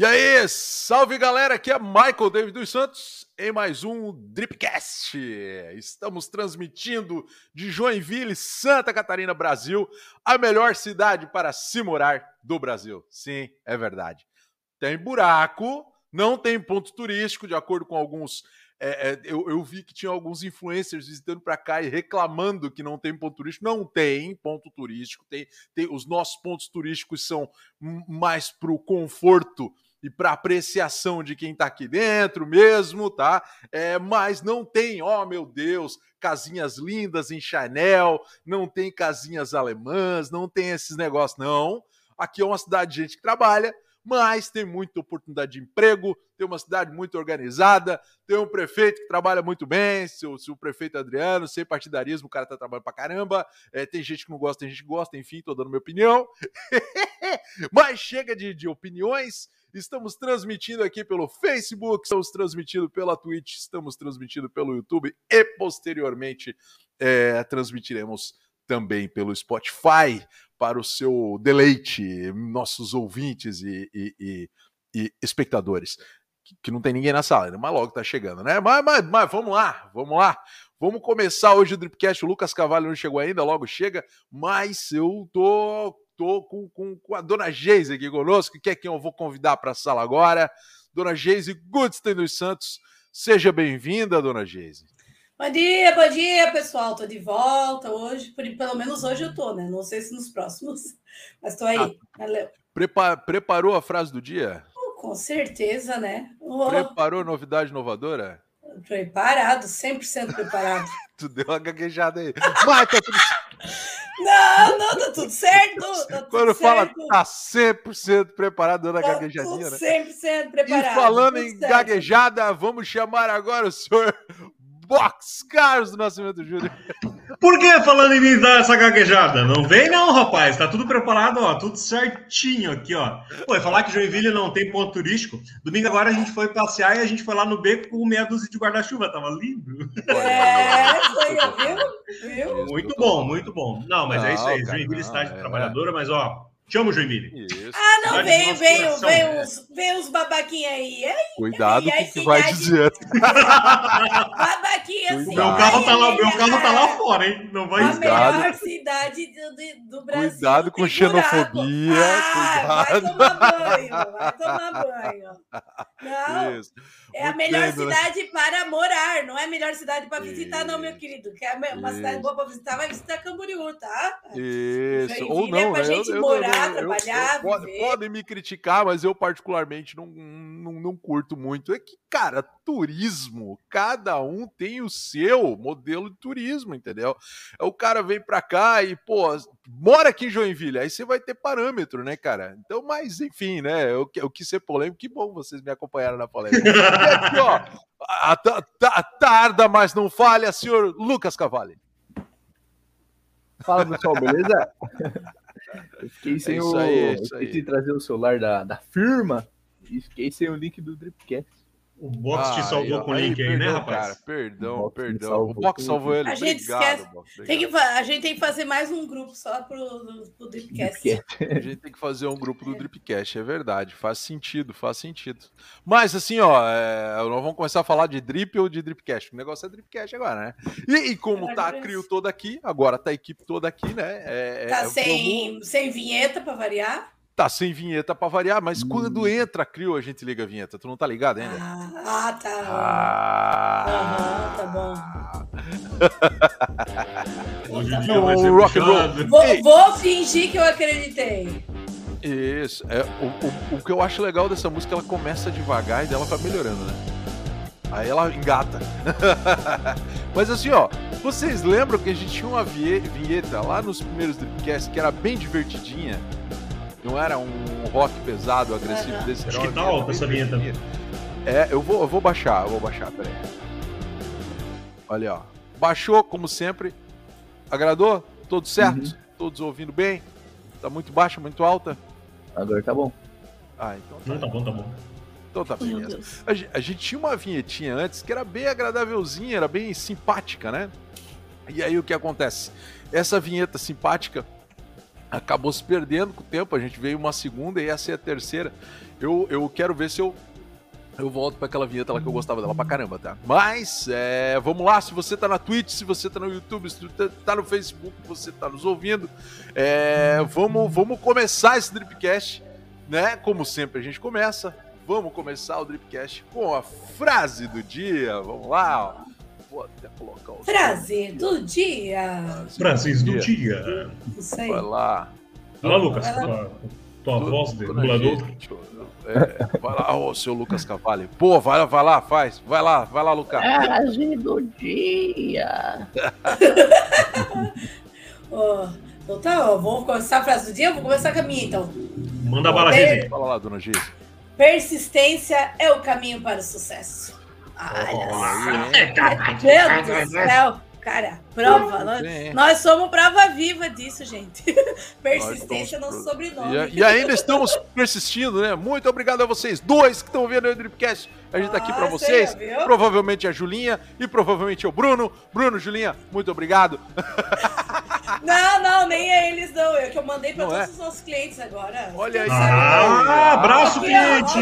E aí, salve galera, aqui é Michael David dos Santos em mais um Dripcast. Estamos transmitindo de Joinville, Santa Catarina, Brasil, a melhor cidade para se morar do Brasil. Sim, é verdade. Tem buraco, não tem ponto turístico, de acordo com alguns. É, é, eu, eu, vi que tinha alguns influencers visitando para cá e reclamando que não tem ponto turístico. Não tem ponto turístico, tem, tem os nossos pontos turísticos são mais para o conforto e para apreciação de quem está aqui dentro mesmo, tá? É, mas não tem, ó oh, meu Deus, casinhas lindas em Chanel, não tem casinhas alemãs, não tem esses negócios, não. Aqui é uma cidade de gente que trabalha, mas tem muita oportunidade de emprego, tem uma cidade muito organizada, tem um prefeito que trabalha muito bem, se o, se o prefeito Adriano, sem partidarismo, o cara tá trabalhando pra caramba, é, tem gente que não gosta, tem gente que gosta, enfim, tô dando minha opinião. mas chega de, de opiniões, Estamos transmitindo aqui pelo Facebook, estamos transmitindo pela Twitch, estamos transmitindo pelo YouTube e posteriormente é, transmitiremos também pelo Spotify para o seu deleite, nossos ouvintes e, e, e, e espectadores. Que, não tem ninguém na sala, mas logo tá chegando, né? Mas, mas, mas vamos lá, vamos lá. Vamos começar hoje o Dripcast. O Lucas Cavalho não chegou ainda, logo chega, mas eu tô estou com, com, com, a dona Geise aqui conosco, que é quem eu vou convidar para a sala agora. Dona Geise Goodstein dos Santos, seja bem-vinda, dona Geise. Bom dia, bom dia, pessoal. Estou de volta hoje, pelo menos hoje eu estou, né? Não sei se nos próximos, mas estou aí. Ah, Valeu. Prepa preparou a frase do dia? Oh, com certeza, né? Oh. Preparou novidade inovadora? Preparado, 100% preparado. tu deu uma gaguejada aí. Tá tudo não, não, tá tudo certo. Tá tudo Quando certo. fala tá 100% preparado, dando a tá gaguejadinha, né? 100% preparado. E falando em certo. gaguejada, vamos chamar agora o senhor Box Carlos do Nascimento Júnior. Por que falando em mim dar essa gaguejada? Não vem não, rapaz. Tá tudo preparado, ó. Tudo certinho aqui, ó. Pô, falar que Joinville não tem ponto turístico. Domingo agora a gente foi passear e a gente foi lá no beco com meia dúzia de guarda-chuva. Tava lindo. É, foi, viu? viu? Muito bom, muito bom. Não, mas não, é isso aí. Joinville está de é, trabalhadora, mas ó, Chama o Joinville. Isso. Ah, não, veio, veio, veio uns, veio uns babaquinhos aí. Cuidado com o que vai dizer. babaquinha assim. Meu carro, tá lá, meu carro tá lá fora, hein? Não vai A melhor cidade do, do Brasil. Cuidado com xenofobia. Ah, cuidado. Vai tomar banho, vai tomar banho. Não. Isso. É a melhor cidade para morar, não é a melhor cidade para visitar, não, meu querido. Que é uma Isso. cidade boa para visitar, vai visitar Camboriú, tá? Isso. Ou não, é pra né? gente eu, morar, eu, trabalhar. Eu, pode, podem me criticar, mas eu, particularmente, não, não, não curto muito. É que, cara, turismo, cada um tem o seu modelo de turismo, entendeu? É o cara vem para cá e, pô, mora aqui em Joinville, aí você vai ter parâmetro, né, cara? Então, mas enfim, né? Eu, eu quis ser polêmico, que bom vocês me acompanharam na polêmica. E aqui, ó, a, a, tarda, mas não falha, senhor Lucas Cavalli. Fala, pessoal, beleza? Eu fiquei sem é o. Aí, é eu trazer o celular da, da firma e fiquei sem o link do Dripcast. O Box ah, te salvou com o link aí, né, perdão, né, rapaz? Cara, perdão, o perdão. O Box salvou ele. A gente obrigado, esquece. Box, tem que, a gente tem que fazer mais um grupo só pro, pro Dripcast. Dripcast. A gente tem que fazer um grupo do Dripcast, é verdade. Faz sentido, faz sentido. Mas assim, ó, é, nós vamos começar a falar de Drip ou de Dripcast. O negócio é Dripcast agora, né? E, e como tá a Crio toda aqui, agora tá a equipe toda aqui, né? É, é tá é, sem, sem vinheta para variar? Tá sem vinheta para variar, mas hum. quando entra a Crio, a gente liga a vinheta. Tu não tá ligado ainda? Ah, ah tá. Ah, tá bom. Hoje em dia vai ser rock and roll. Vou, vou, fingir que eu acreditei. Isso. É, o, o, o que eu acho legal dessa música, ela começa devagar e dela vai melhorando, né? Aí ela engata. Mas assim, ó, vocês lembram que a gente tinha uma vinheta lá nos primeiros Dreamcast que era bem divertidinha? Não era um rock pesado, agressivo é, desse Acho que tá alta essa vinheta. É, eu vou, eu vou baixar, eu vou baixar, peraí. Olha, ó. Baixou, como sempre. Agradou? Tudo certo? Uhum. Todos ouvindo bem? Tá muito baixa, muito alta? Agora tá bom. Ah, então tá, Não, tá bom, tá bom. Então tá beleza. A, a gente tinha uma vinhetinha antes que era bem agradávelzinha, era bem simpática, né? E aí o que acontece? Essa vinheta simpática acabou se perdendo com o tempo. A gente veio uma segunda e essa é a terceira. Eu, eu quero ver se eu eu volto para aquela vinheta lá que eu gostava dela pra caramba, tá? Mas, é, vamos lá, se você tá na Twitch, se você tá no YouTube, se você tá no Facebook, você tá nos ouvindo, é, vamos, vamos começar esse Dripcast, né? Como sempre a gente começa, vamos começar o Dripcast com a frase do dia, vamos lá, ó. Vou até colocar o... Frase do dia! Frase do dia! Isso aí. Vai lá. Vai lá, Lucas, vai lá. tua, voz de dublador. É, vai lá, ô, seu Lucas Cavalli. Pô, vai, vai lá, faz. Vai lá, vai lá, Lucas. Frase do dia. oh, então tá, ó, vamos começar a frase do dia? Vou começar com a minha, então. Manda bala, Per... Fala lá, dona Giz. Persistência é o caminho para o sucesso. Olha oh, Meu Deus do céu. Cara, prova. Nós, nós, somos prova viva disso, gente. Persistência no sobrenome. E, e, ainda estamos persistindo, né? Muito obrigado a vocês dois que estão vendo o Dripcast. A gente tá aqui para vocês. Provavelmente a Julinha e provavelmente o Bruno. Bruno, Julinha, muito obrigado. Não, não, nem é eles não. É que eu mandei para todos é? os nossos clientes agora. Olha aí. Ah, abraço, cliente!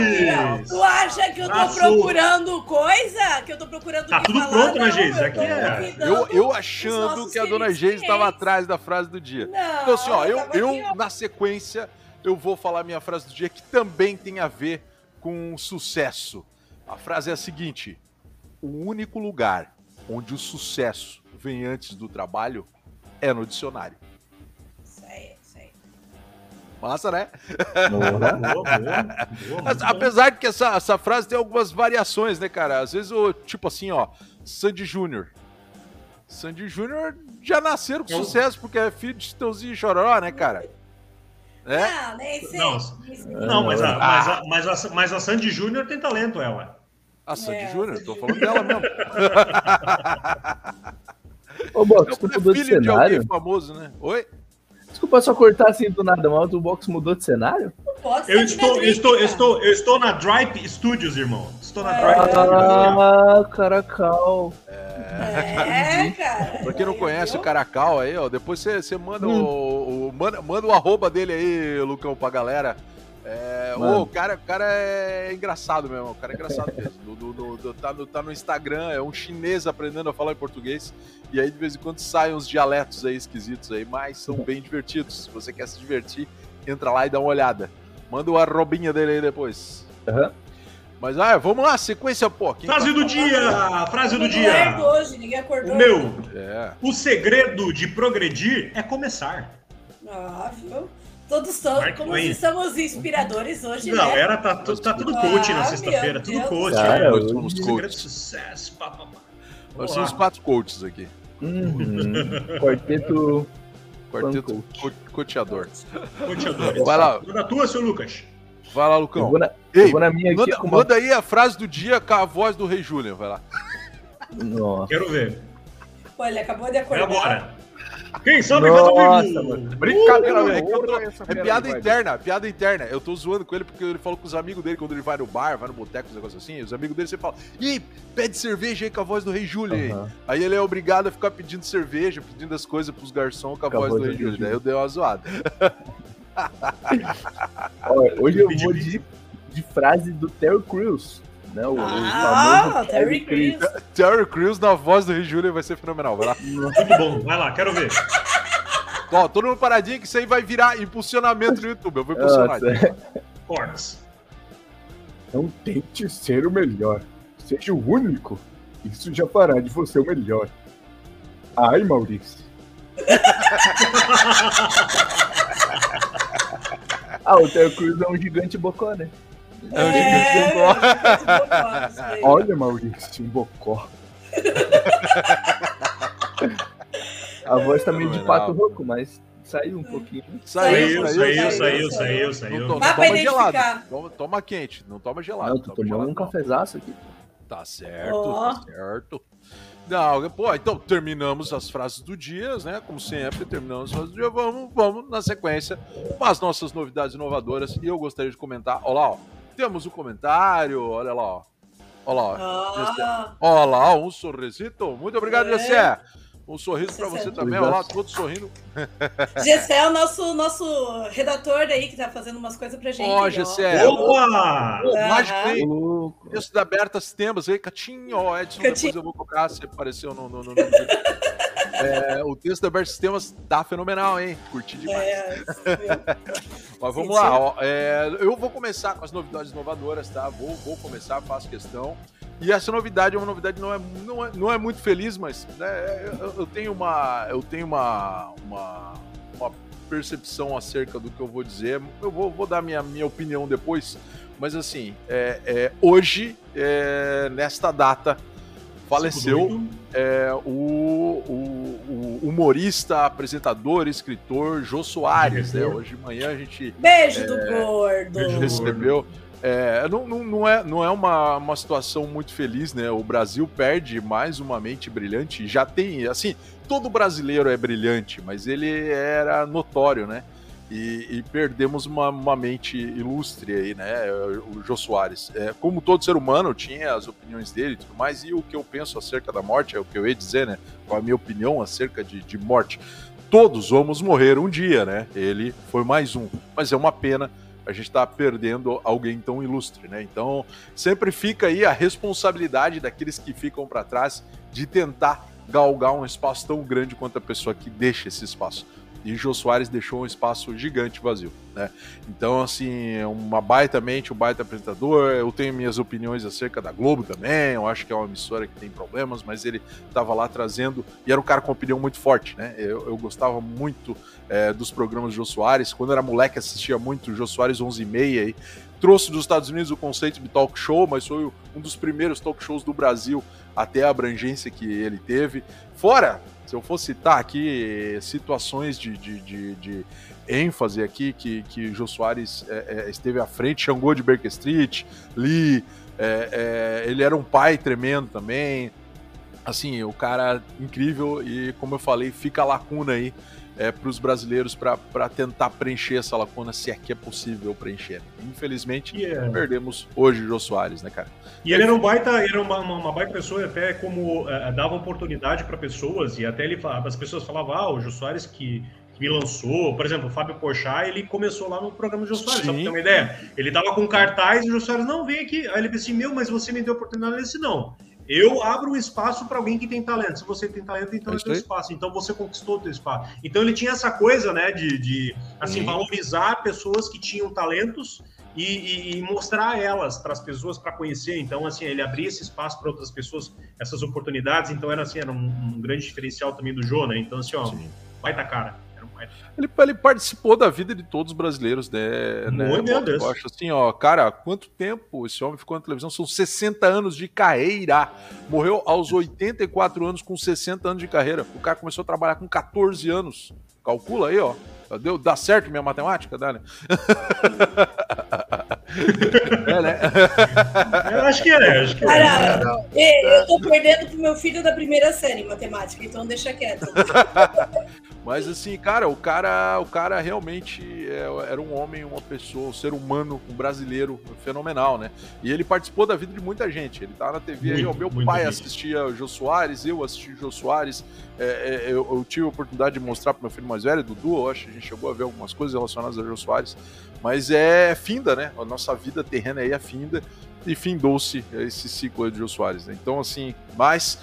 Tu acha que eu tô procurando coisa? Que eu tô procurando Tá tudo falar? pronto, né, Geise? Aqui é. Eu, eu achando que a dona Geise estava atrás da frase do dia. Não, então, assim, ó, eu, eu, eu na sequência, eu vou falar minha frase do dia que também tem a ver com sucesso. A frase é a seguinte: o único lugar onde o sucesso vem antes do trabalho é no dicionário. Isso aí, isso aí. Massa, né? Boa, boa, boa, Apesar de que essa, essa frase tem algumas variações, né, cara? Às vezes, o tipo assim, ó, Sandy Júnior. Sandy Júnior já nasceram com Eu... sucesso, porque é filho de Chitãozinho e Chororó, né, cara? É? Não, nem sei. Não, não mas, a, mas, a, mas, a, mas a Sandy Júnior tem talento, ela. A Sandy é, Júnior? Tô falando dela mesmo. Ô, Box, tu mudou de cenário? De alguém famoso, né? Oi? Desculpa só cortar assim do nada, mas o Box mudou de cenário? Eu estou, eu, estou, eu, estou, eu estou na Drive Studios, irmão. Estou na Drive ah, Studios. Ah, Caracal. É, é cara. Pra quem não conhece o Caracal aí, ó, depois você, você manda, hum. o, o, manda, manda o arroba dele aí, Lucão, pra galera. É, o cara, o cara é engraçado mesmo, o cara é engraçado mesmo. Do, do, do, tá, no, tá no Instagram, é um chinês aprendendo a falar em português. E aí de vez em quando saem uns dialetos aí esquisitos aí, mas são bem divertidos. Se você quer se divertir, entra lá e dá uma olhada. Manda o arrobinha dele aí depois. Uhum. Mas ah, vamos lá, sequência, pô. Frase do dia! Frase do dia! Hoje, ninguém acordou. O meu. É. O segredo de progredir é começar. Ah, viu? Todos são, como Twain. somos inspiradores hoje, Não, né? era, tá, tá tudo coach ah, na sexta-feira, tudo coach. Cara, hoje somos coaches. sucesso, pá, pá, pá. Nós somos quatro coaches aqui. Uhum. Quarteto... Quarteto co coteador. Coteador. Vai lá. Na tua, seu Lucas. Vai lá, Lucão. Eu vou na, Ei, vou na minha manda, aqui manda aí a frase do dia com a voz do Rei Julian, vai lá. Nossa. Quero ver. Pô, ele acabou de acordar. É agora. Quem sabe Nossa, faz amigo. Brincadeira, velho. É, é piada interna, piada interna. Eu tô zoando com ele porque ele falou com os amigos dele quando ele vai no bar, vai no boteco, uns negócios assim. Os amigos dele sempre falam: Ih, pede cerveja aí com a voz do Rei Júlio. Uhum. Aí ele é obrigado a ficar pedindo cerveja, pedindo as coisas pros garçons com a, com voz, voz do Rei Júlio. Daí eu dei uma zoada. hoje eu vou de, de frase do Terry Crews. Né? O, ah, o Terry Crews. Terry Crews na voz do Rei Júlio vai ser fenomenal. Vai lá. Muito bom, vai lá, quero ver. Ó, todo mundo paradinho que isso aí vai virar impulsionamento no YouTube. Eu vou impulsionar. Cortes. Não tente ser o melhor. Seja o único. Isso já fará de você o melhor. Ai, Maurício. ah, o Terry Crews é um gigante bocó, né? É um gigante bocó. Olha, Maurício, um bocó. A voz tá meio de pato rouco, mas saiu um pouquinho. Saiu, saiu, saiu, saiu, saiu. Não, toma gelado. Toma, toma, quente, não toma gelado. Não, tô tomando um cafezaço aqui. Tá certo, oh. tá certo. Não, pô, então terminamos as frases do dia, né? Como sempre, terminamos as frases do dia. Vamos, vamos na sequência com as nossas novidades inovadoras. E eu gostaria de comentar. Olha lá, ó. Temos um comentário, olha lá, ó. Olha lá. Ah. Olha lá, um sorrisito. Muito obrigado, é. Jessé. Um sorriso para você também, olha lá, todos sorrindo. Gessé é o nosso, nosso redator aí que tá fazendo umas coisas pra gente. Ó, oh, Gessé. Opa! Mágico, hein? Texto da Berta Sistemas aí, Catinho, ó, Edson, Catinho. depois eu vou colocar, se apareceu no... no, no, no... É, o texto da Berta Sistemas tá fenomenal, hein? Curti demais. É, Mas vamos lá, ó, é, eu vou começar com as novidades inovadoras, tá? Vou, vou começar, faço questão. E essa novidade é uma novidade não é, não é, não é muito feliz, mas né, eu, eu, tenho uma eu tenho uma, uma, uma, percepção acerca do que eu vou dizer. Eu vou, vou dar minha, minha opinião depois, mas assim, é, é hoje, é, nesta data, faleceu é, o, o, o, humorista, apresentador, escritor Jô Soares. Né? Hoje de manhã a gente. Beijo do é, gordo! Recebeu. É, não, não, não, é, não é uma, uma situação muito feliz, né? O Brasil perde mais uma mente brilhante. Já tem, assim, todo brasileiro é brilhante, mas ele era notório, né? E, e perdemos uma, uma, mente ilustre aí, né? O Jô Soares. É, como todo ser humano, tinha as opiniões dele e tudo mais, e o que eu penso acerca da morte, é o que eu ia dizer, né? Qual a minha opinião acerca de, de morte. Todos vamos morrer um dia, né? Ele foi mais um. Mas é uma pena a gente está perdendo alguém tão ilustre, né? Então, sempre fica aí a responsabilidade daqueles que ficam para trás de tentar galgar um espaço tão grande quanto a pessoa que deixa esse espaço. E Jô Soares deixou um espaço gigante vazio, né? Então, assim, é uma baita mente, um baita apresentador. Eu tenho minhas opiniões acerca da Globo também. Eu acho que é uma emissora que tem problemas, mas ele estava lá trazendo. E era um cara com opinião muito forte, né? Eu, eu gostava muito é, dos programas do Jô Soares. Quando era moleque, assistia muito Jô Soares 11 e meia. Trouxe dos Estados Unidos o conceito de talk show, mas foi um dos primeiros talk shows do Brasil até a abrangência que ele teve. Fora, se eu for citar aqui situações de, de, de, de ênfase aqui que, que Jô Soares é, é, esteve à frente, Xangô de Baker Street, Lee, é, ele era um pai tremendo também. Assim, o cara incrível e, como eu falei, fica a lacuna aí é, para os brasileiros para tentar preencher essa lacuna, se é que é possível preencher. Infelizmente, yeah. É- perdemos hoje o Jô Soares, né, cara? E ele era um baita, era uma, uma, uma baita pessoa, até como uh, dava oportunidade para pessoas, e até ele as pessoas falavam, ah, o Jô Soares que, que me lançou, por exemplo, o Fábio Porchat, ele começou lá no programa do Jô Soares, Sim. só pra ter uma ideia. Ele tava com cartaz e o Jô Soares, não, vem aqui. Aí ele disse, meu, mas você me deu oportunidade. Ele disse, não, eu abro espaço para alguém que tem talento. Se você tem talento, então é tem espaço. Então você conquistou o teu espaço. Então ele tinha essa coisa, né, de, de assim, valorizar pessoas que tinham talentos e, e, e mostrar elas para as pessoas para conhecer. Então, assim, ele abria esse espaço para outras pessoas, essas oportunidades. Então era assim, era um, um grande diferencial também do Jô, né? Então, assim, ó, Sim. vai cara. Ele, ele, participou da vida de todos os brasileiros, né? Muito né? Deus. Eu acho assim, ó, cara, quanto tempo esse homem ficou na televisão? São 60 anos de carreira. Morreu aos 84 anos com 60 anos de carreira. O cara começou a trabalhar com 14 anos. Calcula aí, ó. Deu, dá certo minha matemática? Dá, né? é, né? Eu acho que é, acho que é. Cara. Eu tô perdendo pro meu filho da primeira série em matemática, então deixa quieto. Mas assim, cara, o cara, o cara realmente é, era um homem, uma pessoa, um ser humano, um brasileiro fenomenal, né? E ele participou da vida de muita gente. Ele tá na TV muito, aí, ó, meu pai gente. assistia o Jô Soares, eu assisti o Jô Soares. É, é, eu, eu, tive a oportunidade de mostrar pro meu filho mais velho, Dudu, eu acho que a gente chegou a ver algumas coisas relacionadas ao Jô Soares. Mas é finda, né? A nossa vida terrena aí é finda. E findou-se esse ciclo de Jô Soares, né? Então, assim, mas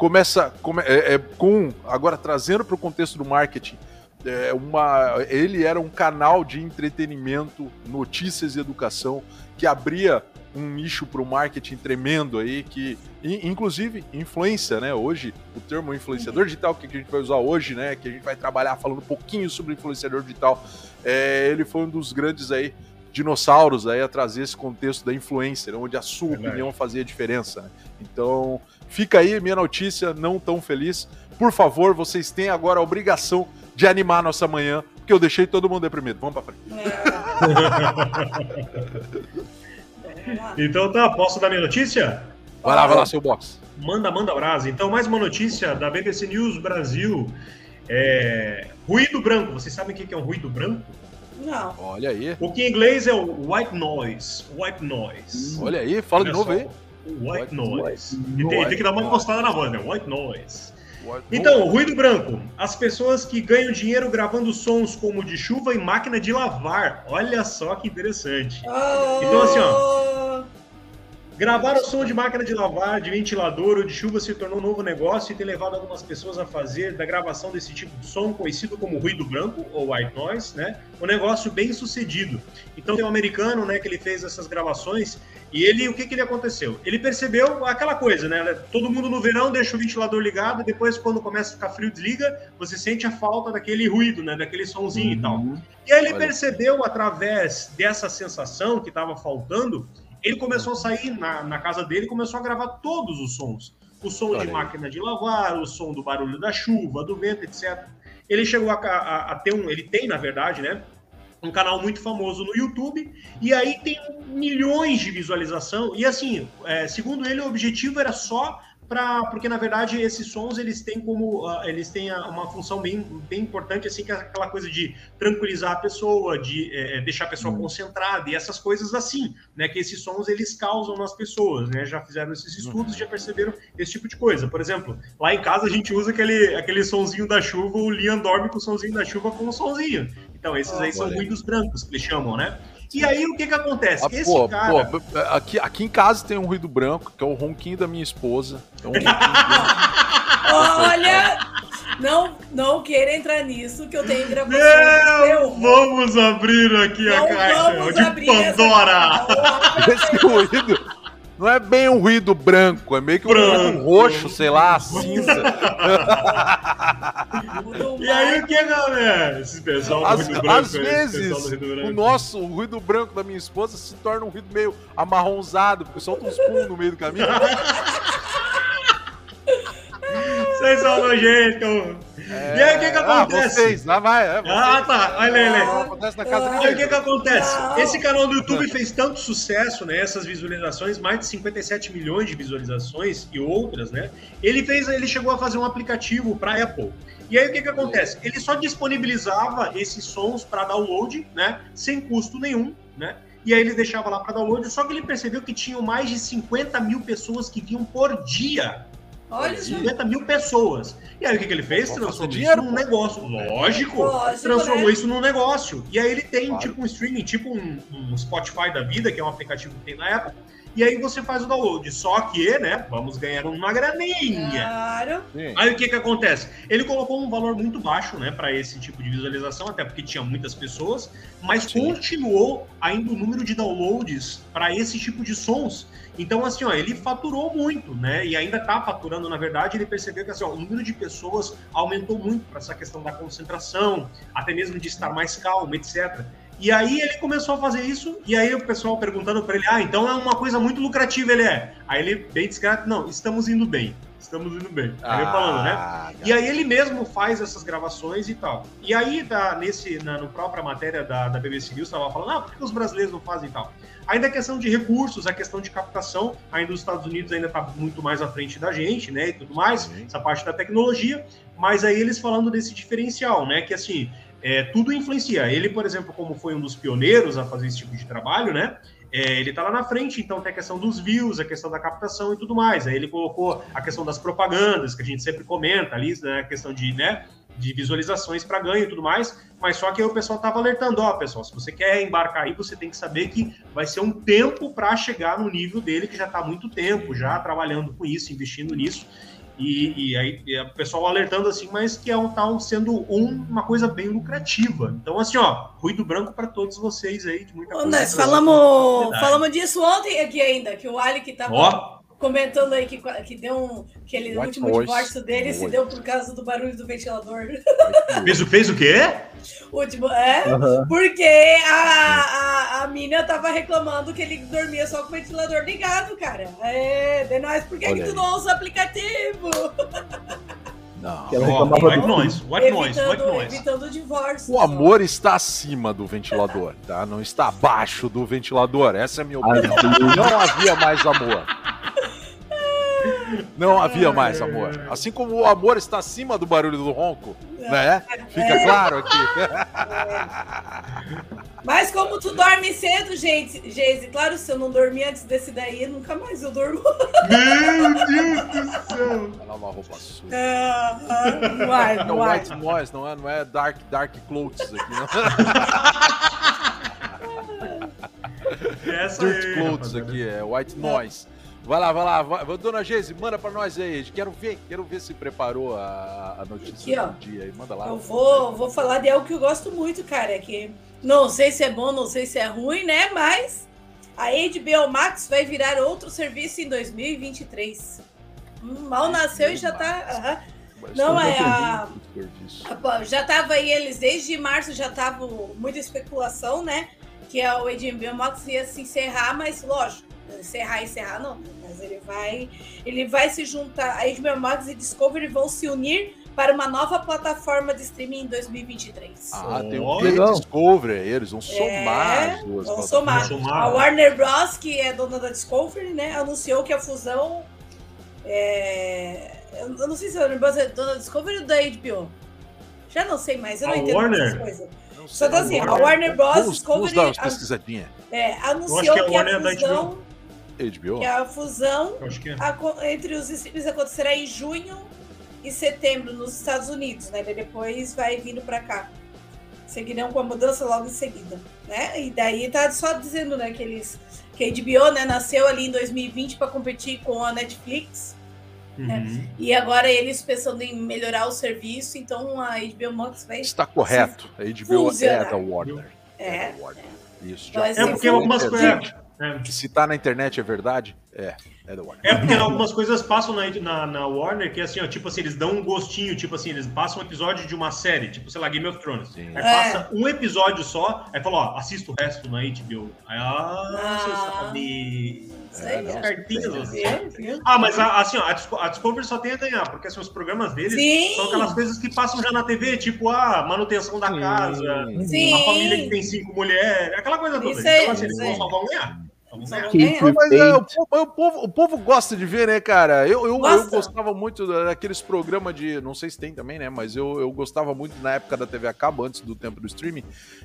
começa come, é, é, com agora trazendo para o contexto do marketing é, uma ele era um canal de entretenimento notícias e educação que abria um nicho para o marketing tremendo aí que inclusive influência né hoje o termo influenciador digital que a gente vai usar hoje né que a gente vai trabalhar falando um pouquinho sobre influenciador digital é, ele foi um dos grandes aí dinossauros aí a trazer esse contexto da influencer, onde a sua opinião fazia diferença. Né? Então, fica aí minha notícia, não tão feliz. Por favor, vocês têm agora a obrigação de animar nossa manhã, porque eu deixei todo mundo deprimido. Vamos pra frente. É. então tá, posso dar minha notícia? Vai lá, vai lá, seu box. Manda, manda brasa. Então, mais uma notícia da BBC News Brasil. É... Ruído branco. Vocês sabem o que é um ruído branco? Não. Olha aí. O que em inglês é o white noise. White noise. Hum. Olha aí, fala Olha de novo só. aí. White, white noise. noise. E tem, tem, que dar uma encostada na voz, né? White noise. Então, ruído branco. As pessoas que ganham dinheiro gravando sons como de chuva e máquina de lavar. Olha só que interessante. Oh. Então, assim, ó. Gravar o som de máquina de lavar, de ventilador ou de chuva se tornou um novo negócio e tem levado algumas pessoas a fazer da gravação desse tipo de som, conhecido como ruído branco ou white noise, né? Um negócio bem sucedido. Então tem um americano, né, que ele fez essas gravações e ele, o que que ele aconteceu? Ele percebeu aquela coisa, né? Todo mundo no verão deixa o ventilador ligado, depois quando começa a ficar frio desliga, você sente a falta daquele ruído, né? Daquele sonzinho uhum. e tal. Uhum. E aí ele Olha. percebeu através dessa sensação que estava faltando ele começou a sair na, na casa dele começou a gravar todos os sons. O som Olha de máquina de lavar, o som do barulho da chuva, do vento, etc. Ele chegou a, a, a ter um. Ele tem, na verdade, né? Um canal muito famoso no YouTube, e aí tem milhões de visualização. E assim, é, segundo ele, o objetivo era só para porque na verdade esses sons eles têm como uh, eles têm uma função bem, bem importante assim que é aquela coisa de tranquilizar a pessoa de é, deixar a pessoa uhum. concentrada e essas coisas assim né que esses sons eles causam nas pessoas né já fizeram esses estudos uhum. já perceberam esse tipo de coisa por exemplo lá em casa a gente usa aquele aquele sonzinho da chuva o Liam dorme com o sonzinho da chuva com o sonzinho então esses ah, aí são ruídos brancos que eles chamam né e aí o que que acontece? Ah, Esse pô, cara... Pô, aqui, aqui em casa tem um ruído branco, que é o ronquinho da minha esposa. É um Olha, não, não queira entrar nisso, que eu tenho gravação. Não, vamos abrir aqui não a caixa de Pandora. Esse ruído não é bem um ruído branco, é meio que um ruído roxo, sei lá, cinza. e aí o que, galera? Esse pessoal às, do ruído branco. Às vezes, o nosso o ruído branco da minha esposa se torna um ruído meio amarronzado, porque solta uns pulos no meio do caminho. Vocês são nojentos. É... E aí o que que ah, acontece? Ah, vocês, lá vai. É, ah, tá. Olha ele. Acontece na casa Aí o que que acontece? Esse canal do YouTube fez tanto sucesso, né? Essas visualizações, mais de 57 milhões de visualizações e outras, né? Ele fez, ele chegou a fazer um aplicativo para Apple. E aí o que que acontece? Ele só disponibilizava esses sons para download, né? Sem custo nenhum, né? E aí ele deixava lá para download, só que ele percebeu que tinham mais de 50 mil pessoas que vinham por dia Olha 50 mil pessoas. E aí o que, que ele fez? Transformou dinheiro, isso num negócio. Lógico, Lógico transformou né? isso num negócio. E aí ele tem claro. tipo um streaming, tipo um, um, Spotify da vida, que é um aplicativo que tem na Apple. E aí você faz o download. Só que, né, vamos ganhar uma graninha. Claro. Aí o que que acontece? Ele colocou um valor muito baixo, né, para esse tipo de visualização, até porque tinha muitas pessoas, mas Sim. continuou ainda o número de downloads para esse tipo de sons então, assim, ó, ele faturou muito, né? E ainda está faturando, na verdade, ele percebeu que assim, ó, o número de pessoas aumentou muito para essa questão da concentração, até mesmo de estar mais calmo, etc. E aí ele começou a fazer isso, e aí o pessoal perguntando para ele, ah, então é uma coisa muito lucrativa, ele é. Aí ele, bem discreto, não, estamos indo bem estamos indo bem. Aí ah, falando, né? Cara. E aí ele mesmo faz essas gravações e tal. E aí, tá, nesse, na no própria matéria da, da BBC News, estava falando, ah, por que os brasileiros não fazem e tal? Ainda a questão de recursos, a questão de captação, ainda os Estados Unidos ainda está muito mais à frente da gente, né, e tudo mais, Sim. essa parte da tecnologia, mas aí eles falando desse diferencial, né, que assim, é, tudo influencia. Ele, por exemplo, como foi um dos pioneiros a fazer esse tipo de trabalho, né, é, ele está lá na frente, então tem a questão dos views, a questão da captação e tudo mais. Aí ele colocou a questão das propagandas, que a gente sempre comenta ali, né, a questão de, né, de visualizações para ganho e tudo mais, mas só que aí o pessoal estava alertando, ó, pessoal, se você quer embarcar aí, você tem que saber que vai ser um tempo para chegar no nível dele, que já está há muito tempo já trabalhando com isso, investindo nisso, e, e aí e o pessoal alertando assim, mas que é um tal sendo um, uma coisa bem lucrativa. Então, assim, ó, ruído branco para todos vocês aí, de muita Ô, coisa. Nós falamos, falamos disso ontem aqui ainda, que o Ali que tava. Ó comentando aí que, que deu um. Que ele, o último noise. divórcio dele se deu por causa do barulho do ventilador. Fez, fez o quê? Último, é, uhum. porque a, a, a mina tava reclamando que ele dormia só com o ventilador ligado, cara. É, de nós, por que, que tu não usa o aplicativo? Não. Reclamava white noise, white noise, white noise. Evitando o divórcio. O amor está acima do ventilador, tá? Não está abaixo do ventilador. Essa é a minha opinião. Não havia mais amor. Não havia mais amor. Assim como o amor está acima do barulho do ronco, né? Fica claro aqui. Mas como tu dorme cedo, gente, Geise, claro, se eu não dormir antes desse daí, nunca mais eu durmo. Meu Deus do céu! Vai lavar roupa suja. É, vai, não vai. White Noise, não é, não é Dark, dark Clothes aqui, não. Essa Dirt aí, Clothes aqui, é White Noise. Vai lá, vai lá. Vai. Dona Geise, manda pra nós aí. Quero ver, quero ver se preparou a, a notícia Aqui, do dia aí. Manda lá. Eu vou, vou falar de algo que eu gosto muito, cara, que não sei se é bom, não sei se é ruim, né? Mas a HBO Max vai virar outro serviço em 2023. Hum, mal nasceu e já tá. Mas não, é a- Já tava aí eles desde março já tava muita especulação, né? Que a HBO Max ia se encerrar, mas lógico, encerrar, encerrar não, mas ele vai, ele vai se juntar, a HBO Max e Discovery vão se unir para uma nova plataforma de streaming em 2023. Ah, tem um legal. Discovery, eles vão somar É, as duas. vão somar. Somar. A Warner Bros, que é dona da Discovery, né, anunciou que a fusão é... Eu não sei se a Warner Bros é dona da Discovery ou da HBO. Já não sei mais, eu não A entendo Warner? essas coisas. Só que assim, a Warner. Bros. Vamos, vamos Discovery dar umas a- pesquisadinhas. é, Eu acho anunciou que é a que, Warner a da fusão, HBO? que a fusão que é. aco- entre os streams acontecerá em junho e setembro nos Estados Unidos, né? Depois vai vindo para cá. Seguirão com a mudança logo em seguida, né? E daí tá só dizendo, né, que eles que a HBO, né, nasceu ali em 2020 para competir com a Netflix Uhum. e agora eles pensando em melhorar o serviço, então a HBO Max vai Está correto. A HBO é Funcionar. da Warner. é, da Warner. Isso. Já É porque algumas coisas. É. Se tá na internet é verdade? É. É da Warner. É porque algumas coisas passam na, na, na Warner que assim, ó, tipo assim, eles dão um gostinho, tipo assim, eles passam um episódio de uma série, tipo, sei lá, Game of Thrones. Sim. Aí É. passa um episódio só, aí fala, ó, assista o resto na HBO. Aí, ah, Ah. você sabe. isso aí, não. Cartinhas? Viu? Ah, mas a- assim, ó, a, Disco- a Discovery só tem a ganhar, porque assim, os programas deles Sim. são aquelas coisas que passam já na TV, tipo, a manutenção da casa, Sim. a família que tem cinco mulheres, aquela coisa toda. Isso então, assim, eles vão. Só vão ganhar. Mas é, o, povo, o povo- o povo gosta de ver, né, cara? Eu, eu, eu Gosta. gostava muito daqueles programas de. Não sei se tem também, né? Mas eu, eu gostava muito na época da TV a cabo, antes do tempo do streaming.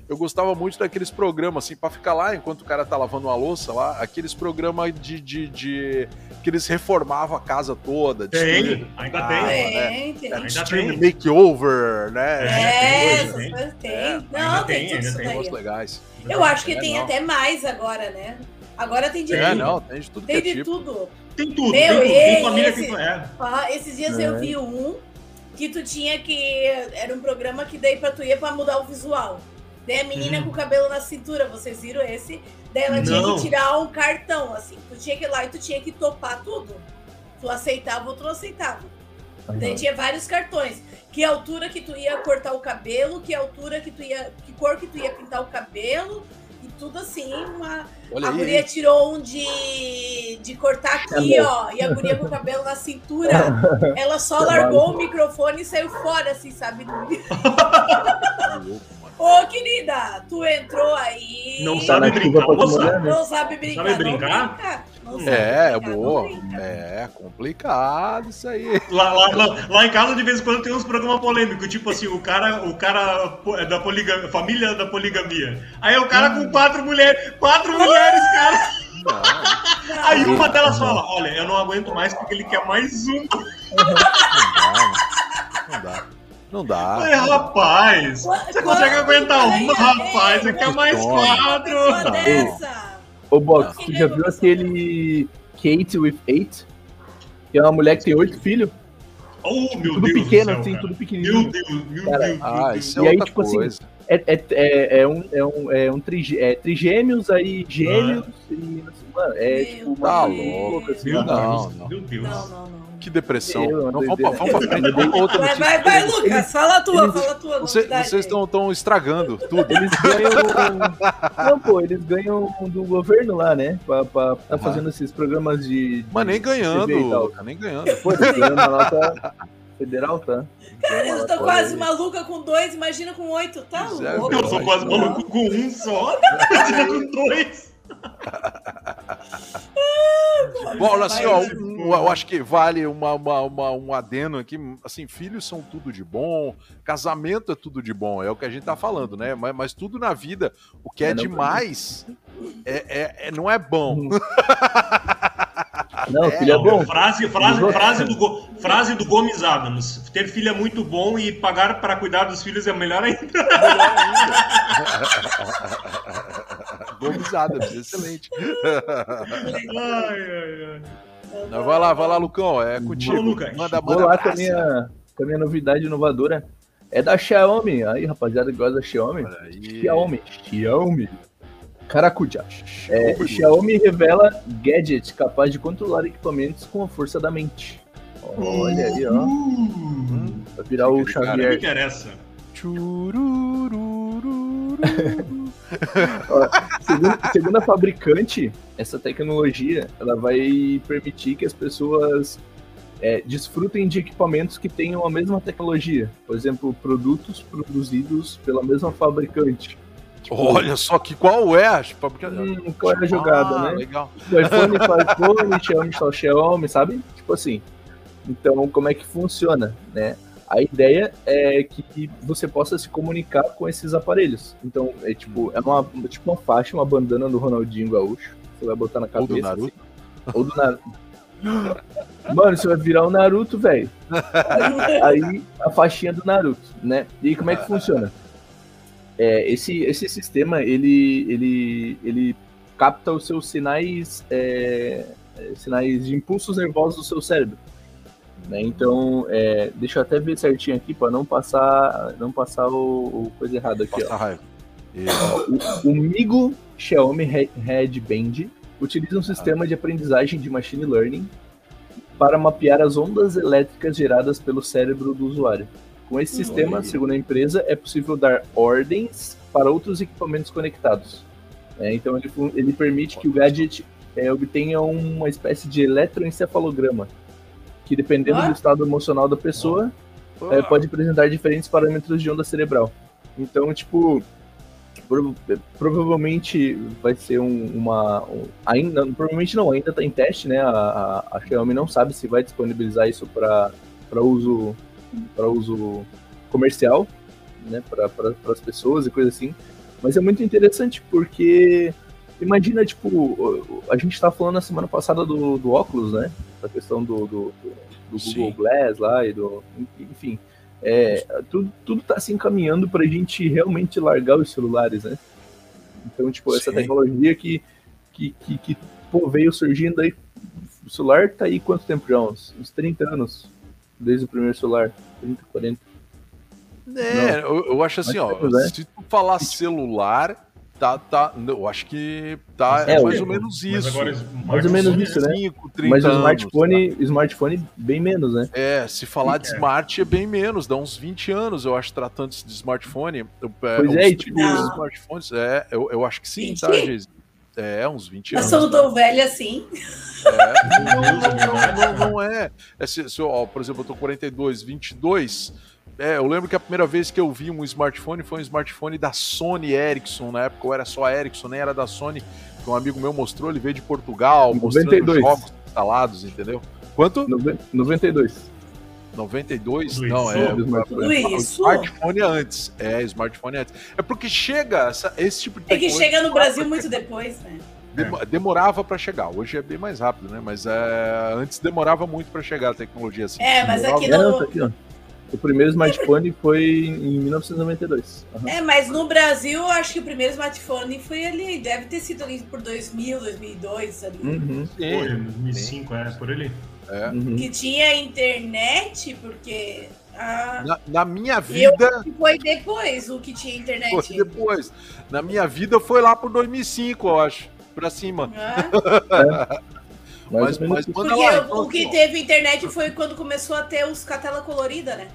Eu gostava muito daqueles programas, assim, pra ficar lá enquanto o cara tá lavando uma louça lá. Aqueles programas de. de, de- que eles reformavam a casa toda. Tem, ainda Ah, tem. né? Tem, tem. Ainda Stream tem. makeover, né? É, tem, essas tem. coisas tem. É, Não, ainda tem, tem, tudo ainda tem. legais. Eu acho que É, tem não. até mais agora, né? Agora tem de É, tudo. não, tem de tudo Tem que é de tipo. tudo. Tem tudo, Meu, tem tudo. ei, Tem família esse- que. É. Ah, esses dias É. eu vi um que tu tinha que. Era um programa que daí pra tu ia pra mudar o visual. Daí a menina Uhum. com o cabelo na cintura, vocês viram esse? Daí ela tinha Não. que tirar um cartão, assim. Tu tinha que ir lá e tu tinha que topar tudo. Tu aceitava ou tu não aceitava. Daí tinha vários cartões. Que altura que tu ia cortar o cabelo, que altura que tu ia. Que cor que tu ia pintar o cabelo. Tudo assim, uma. Olha a aí. guria tirou um de, de cortar aqui, ó. E a guria com o cabelo na cintura. Ela só largou o microfone e saiu fora, assim, sabe? Ô, querida, tu entrou aí. Não sabe brincar, moça. né? Não sabe brincar. Sabe não brincar? brinca. Não sabe É, é brincar, não boa. É complicado isso aí. Lá, lá, lá, lá em casa, de vez em quando, tem uns programas polêmicos, tipo assim, o cara, o cara é da poligamia, família da poligamia. Aí o cara com quatro mulheres, quatro mulheres, cara. Não, Não, Aí uma delas fala, olha, eu não aguento mais porque ele quer mais um. não dá. Não dá. Falei, rapaz, Quando- você consegue aguentar uma, rapaz, ei, você quer mais quatro. Não. dessa. Ô, Box, Não. tu já viu aquele Kate with Eight? Que é uma mulher que tem oito filhos? Oh, meu Tudo Deus pequeno, céu, assim, cara. tudo Meu pequenininho. Deus, meu Cara, Deus, meu Ah, Deus. isso é E aí, outra tipo assim, coisa. É, é, é, é um, é um, é um trige, é, trigêmeos, aí gêmeos, e assim, mano, é Meu tipo uma Tá louco, louca, assim, Meu. Não, Deus, não. meu Deus. Não, não, não. Que depressão. Meu, Não, vamos, pra, doideira. vamos pra frente. Outra Vai, vai, vai, Lucas. Fala a tua, eles- fala a tua. Você- vocês estão estragando tudo. Eles ganham. Não, pô, eles ganham do governo lá, né? Pra, pra tá fazendo esses programas de. de Mas nem ganhando, tal. Luca, nem ganhando. Pô, eles ganham uma nota federal, tá? Cara, eu tô quase aí. maluca com dois, imagina com oito. Tá é, louco. Eu sou quase maluco com um só. Imagina com dois. Bom, assim, ó, um, eu acho que vale uma, uma, uma, um adeno aqui. Assim, filhos são tudo de bom, casamento é tudo de bom, é o que a gente tá falando, né? Mas, mas tudo na vida, o que é, é demais é, é, é, não é bom. Uhum. Não, filho é bom. Frase, frase, frase, do, frase do Gomes Adams. Ter filho é muito bom e pagar para cuidar dos filhos é melhor ainda. Melhor ainda. Gomes Adams, excelente. ai, ai, ai. Não, vai lá, vai lá, Lucão. É contigo. Lucas. Manda, manda Vou lá com a, minha, com a minha novidade inovadora. É da Xiaomi. Aí, rapaziada que gosta da Xiaomi. Xiaomi. Xiaomi. Caracuja. É, Xiaomi revela gadget capaz de controlar equipamentos com a força da mente. Olha aí, ó. Hum, vai virar o Xavier. Me interessa. Segundo, segundo a fabricante, essa tecnologia ela vai permitir que as pessoas é, desfrutem de equipamentos que tenham a mesma tecnologia. Por exemplo, produtos produzidos pela mesma fabricante. Tipo, Olha só que qual é a? Hum, qual é a jogada, ah, né? Legal. O iPhone iPhone, Xiaomi Xiaomi, sabe? Tipo assim. Então, como é que funciona, né? A ideia é que você possa se comunicar com esses aparelhos. Então, é tipo, é uma, tipo uma faixa, uma bandana do Ronaldinho Gaúcho. Você vai botar na cabeça. Ou do Naruto. Assim, ou do Naruto. Mano, você vai virar o Naruto, velho. Aí, aí, a faixinha do Naruto, né? E como é que funciona? É, esse, esse sistema, ele, ele, ele capta os seus sinais, é, sinais de impulsos nervosos do seu cérebro. Né? Então, é, deixa eu até ver certinho aqui para não passar, não passar o, o coisa errada aqui. Ó. O, o Migo Xiaomi Headband utiliza um sistema de aprendizagem de machine learning para mapear as ondas elétricas geradas pelo cérebro do usuário. Com esse sistema, segundo a empresa, é possível dar ordens para outros equipamentos conectados. É, então, ele, ele, permite que o gadget é, obtenha uma espécie de eletroencefalograma, que dependendo ah? do estado emocional da pessoa, ah. é, pode apresentar diferentes parâmetros de onda cerebral. Então, tipo, provavelmente vai ser um, uma. Um, ainda, provavelmente não, ainda está em teste, né? A, a, a, Xiaomi não sabe se vai disponibilizar isso para uso, uso comercial, né? Para as pessoas e coisa assim. Mas é muito interessante porque imagina, tipo, a gente estava falando na semana passada do, do óculos, né? A questão do, do, do Google Glass lá e do. Enfim. É, tudo, tudo tá se encaminhando para a gente realmente largar os celulares, né? Então, tipo, Sim. essa tecnologia que, que, que, que pô, veio surgindo aí. O celular tá aí quanto tempo já? Uns, uns 30 anos. Desde o primeiro celular. 30, 40. É, eu, eu, acho assim, ó. Né? Se tu falar celular, Tá, tá, eu acho que tá é, mais ou menos isso. Agora, mais ou menos isso, né? 5, mas o smartphone, anos, tá? smartphone bem menos, né? É, se falar de smart é bem menos, dá uns 20 anos, eu acho, tratando-se de smartphone. É, pois é, tipo... smartphones, é, eu, eu acho que sim, 20? tá, Geise? É, uns 20 anos. Eu sou tão velha assim. É, não, não, não, não, é. é se, se, ó, por exemplo, eu tô 42, 22 é, eu lembro que a primeira vez que eu vi um smartphone foi um smartphone da Sony Ericsson, na época eu era só a Ericsson, nem era da Sony, que um amigo meu mostrou, ele veio de Portugal, 92. mostrando jogos instalados, entendeu? Quanto? 92. 92? Luiz. Não, é. O smartphone antes. É, smartphone antes. É porque chega essa, esse tipo de. É que chega no Brasil muito depois, né? Demorava para chegar. Hoje é bem mais rápido, né? Mas é, antes demorava muito para chegar a tecnologia assim. É, mas aqui no, o primeiro smartphone foi em 1992. Uhum. É, mas no Brasil, acho que o primeiro smartphone foi ali, deve ter sido ali por 2000, 2002, ali. Uhum. Foi, 2005, é, por ali. É. Uhum. Que tinha internet, porque... A... Na, na, minha vida. Eu, foi depois o que tinha internet. Foi depois. Na minha vida foi lá por 2005, eu acho. Pra cima. Ah. É. Mas, mas, Porque lá, então, o que teve internet foi quando começou a ter os com a tela colorida, né?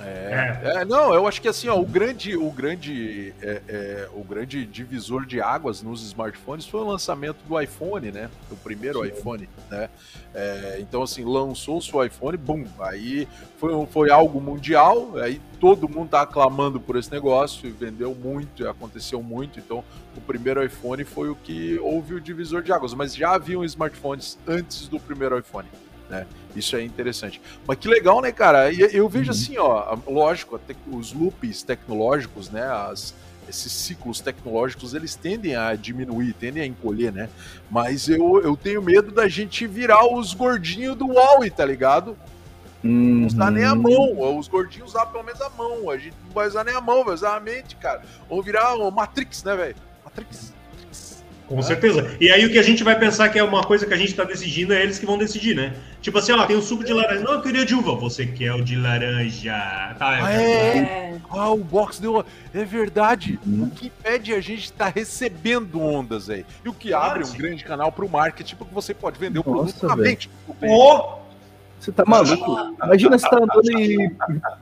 É, é. é, não, eu acho que assim, ó, o grande, o grande, é, é, o grande divisor de águas nos smartphones foi o lançamento do iPhone, né? O primeiro Sim. iPhone, né? É, então assim, lançou-se o iPhone, bum, aí foi, foi algo mundial, aí todo mundo tá aclamando por esse negócio, e vendeu muito, aconteceu muito, então o primeiro iPhone foi o que houve o divisor de águas, mas já haviam smartphones antes do primeiro iPhone. Né? Isso é interessante. Mas que legal, né, cara? Eu vejo uhum. assim, ó, lógico, os loops tecnológicos, né, as, esses ciclos tecnológicos, eles tendem a diminuir, tendem a encolher, né? Mas eu, eu tenho medo da gente virar os gordinhos do Huawei, tá ligado? Uhum. Não usar nem a mão. Os gordinhos usam pelo menos a mão. A gente não vai usar nem a mão, vai usar a mente, cara. Ou virar o Matrix, né, velho? Matrix. Com certeza. E aí o que a gente vai pensar que é uma coisa que a gente está decidindo é eles que vão decidir, né? Tipo assim, ó, tem o suco de laranja. Não, eu queria de uva. Você quer o de laranja. Tá, ah, é. é. Ah, o box deu. É verdade. Hum. O que impede a gente estar tá recebendo ondas aí. E o que abre um grande canal para o marketing, porque você pode vender o Nossa, produto na mente. Oh! Você tá maluco? Imagina você tá andando e,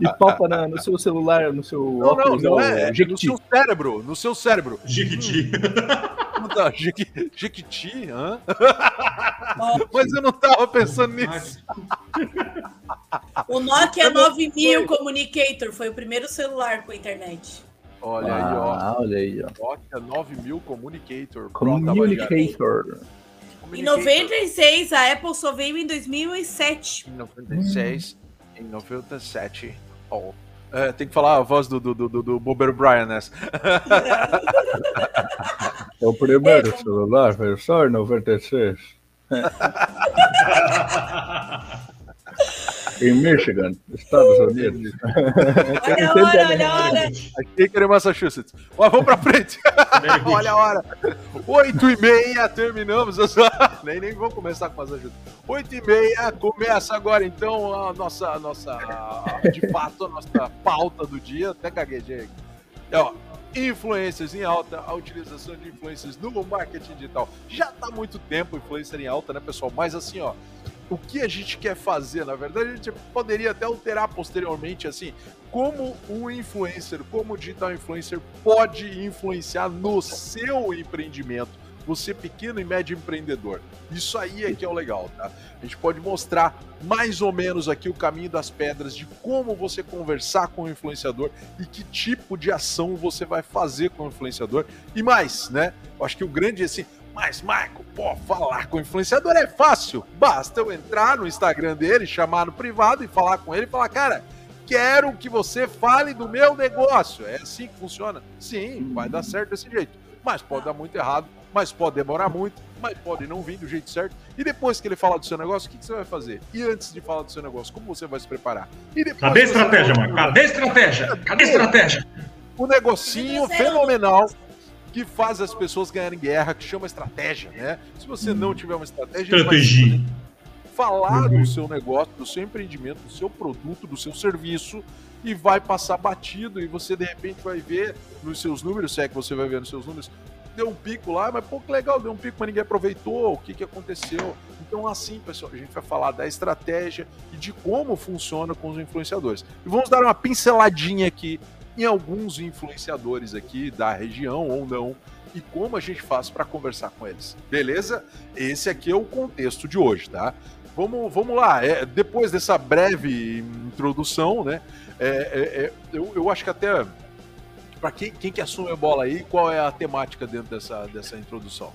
e palpa na, no seu celular, no seu não, óculos, não, não, é, é no seu cérebro, no seu cérebro. Jequiti. Tá, Jequiti, hã? Mas eu não tava pensando nisso. O Nokia 9000 Communicator foi o primeiro celular com internet. Olha ah, aí, ó. Ah, olha aí, ó. Nokia 9000 Communicator. Communicator. Em 96, a Apple só veio em 2007. Em 96, hum. em 97. Oh. É, tem que falar a voz do, do, do, do Bober Brian nessa. é o primeiro é, celular, em 96. em Michigan, Estados Unidos. olha a hora, olha a hora. Aqui é Massachusetts. Mas vamos pra frente. olha a hora. Oito e meia, terminamos. nem, nem vamos começar com Massachusetts. Oito e meia, começa agora então a nossa, a nossa de fato, a nossa pauta do dia. Até gaguejei aqui. Ó, influências em alta, a utilização de influências no marketing digital. Já está há muito tempo influencer em alta, né, pessoal? Mas assim, ó, o que a gente quer fazer. Na verdade, a gente poderia até alterar posteriormente, assim, como um influencer, como o digital influencer pode influenciar no seu empreendimento. Você pequeno e médio empreendedor. Isso aí é que é o legal, tá? A gente pode mostrar mais ou menos aqui o caminho das pedras de como você conversar com o influenciador e que tipo de ação você vai fazer com o influenciador. E mais, né? Eu acho que o grande assim, mas, Marco, pô, falar com o influenciador é fácil. Basta eu entrar no Instagram dele, chamar no privado e falar com ele e falar, cara, quero que você fale do meu negócio. É assim que funciona? Sim, vai dar certo desse jeito. Mas pode dar muito errado, mas pode demorar muito, mas pode não vir do jeito certo. E depois que ele falar do seu negócio, o que, que você vai fazer? E antes de falar do seu negócio, como você vai se preparar? E depois Cadê a estratégia, Marco? Cadê a estratégia? Cadê a estratégia? O negocinho fenomenal que faz as pessoas ganharem guerra, que chama estratégia, né? Se você não tiver uma estratégia, estratégia. falar uhum. do seu negócio, do seu empreendimento, do seu produto, do seu serviço e vai passar batido e você de repente vai ver nos seus números, se é que você vai ver nos seus números, deu um pico lá, mas pô, que legal, deu um pico, mas ninguém aproveitou, o que, que aconteceu? Então, assim, pessoal, a gente vai falar da estratégia e de como funciona com os influenciadores. E vamos dar uma pinceladinha aqui em alguns influenciadores aqui da região ou não e como a gente faz para conversar com eles. Beleza? Esse aqui é o contexto de hoje, tá? Vamos, vamos lá. É, depois dessa breve introdução, né? É, é, é eu, eu acho que até para quem, quem que assume a bola aí, qual é a temática dentro dessa, dessa introdução?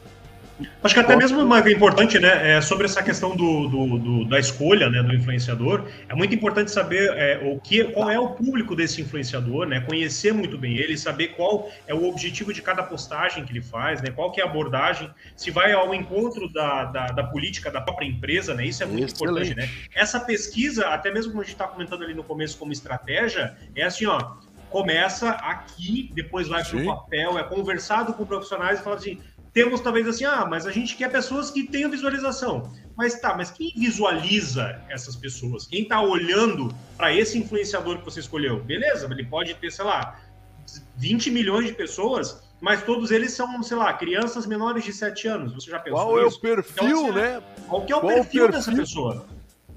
Acho que até mesmo uma importante, né, é sobre essa questão do, do, do, da escolha, né, do influenciador. É muito importante saber é, o que, qual é o público desse influenciador, né, conhecer muito bem ele, saber qual é o objetivo de cada postagem que ele faz, né, qual que é a abordagem, se vai ao encontro da, da, da política da própria empresa, né, isso é muito Excelente. importante, né. Essa pesquisa, até mesmo como a gente está comentando ali no começo como estratégia, é assim, ó, começa aqui, depois vai para o papel, é conversado com profissionais e fala assim temos talvez assim, ah, mas a gente quer pessoas que tenham visualização. Mas tá, mas quem visualiza essas pessoas? Quem está olhando para esse influenciador que você escolheu? Beleza, ele pode ter, sei lá, 20 milhões de pessoas, mas todos eles são, sei lá, crianças menores de 7 anos. Você já pensou Qual é o perfil, então, assim, né? Qual que é o perfil, perfil dessa pessoa?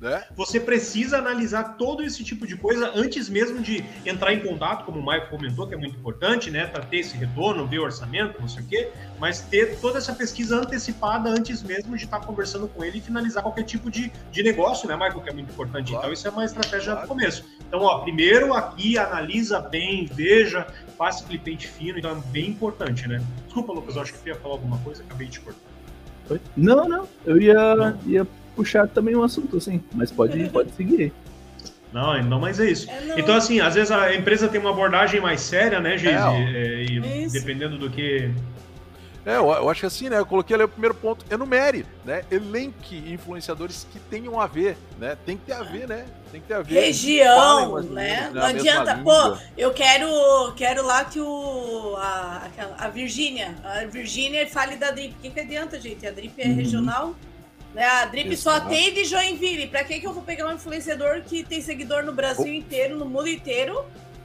Né? Você precisa analisar todo esse tipo de coisa antes mesmo de entrar em contato, como o Maicon comentou, que é muito importante, né? Para ter esse retorno, ver o orçamento, não sei o quê, mas ter toda essa pesquisa antecipada antes mesmo de estar conversando com ele e finalizar qualquer tipo de, de negócio, né, Michael? Que é muito importante. Claro. Então, isso é uma estratégia claro. do começo. Então, ó, primeiro aqui analisa bem, veja, faça aquele pente fino, então é bem importante, né? Desculpa, Lucas, eu acho que eu ia falar alguma coisa, acabei de cortar. Não, não. Eu ia, ia puxar também um assunto, assim, mas pode, pode seguir. Não, não, mas é isso. É, então, assim, às vezes a empresa tem uma abordagem mais séria, né, Geise? É, e dependendo do que é, eu, eu, acho que assim, né? Eu coloquei ali o primeiro ponto, enumere, né? Elenque influenciadores que tenham a ver, né? Tem que ter a ver, né? Tem que ter a ver. Região, né? Não adianta, pô, eu quero, quero lá que o a, a Virgínia, a Virgínia fale da Drip. O que, que adianta, gente? A Drip é uhum. regional. Né? A Drip Exato. só tem de Joinville. Pra que, que eu vou pegar um influenciador que tem seguidor no Brasil oh. inteiro, no mundo inteiro,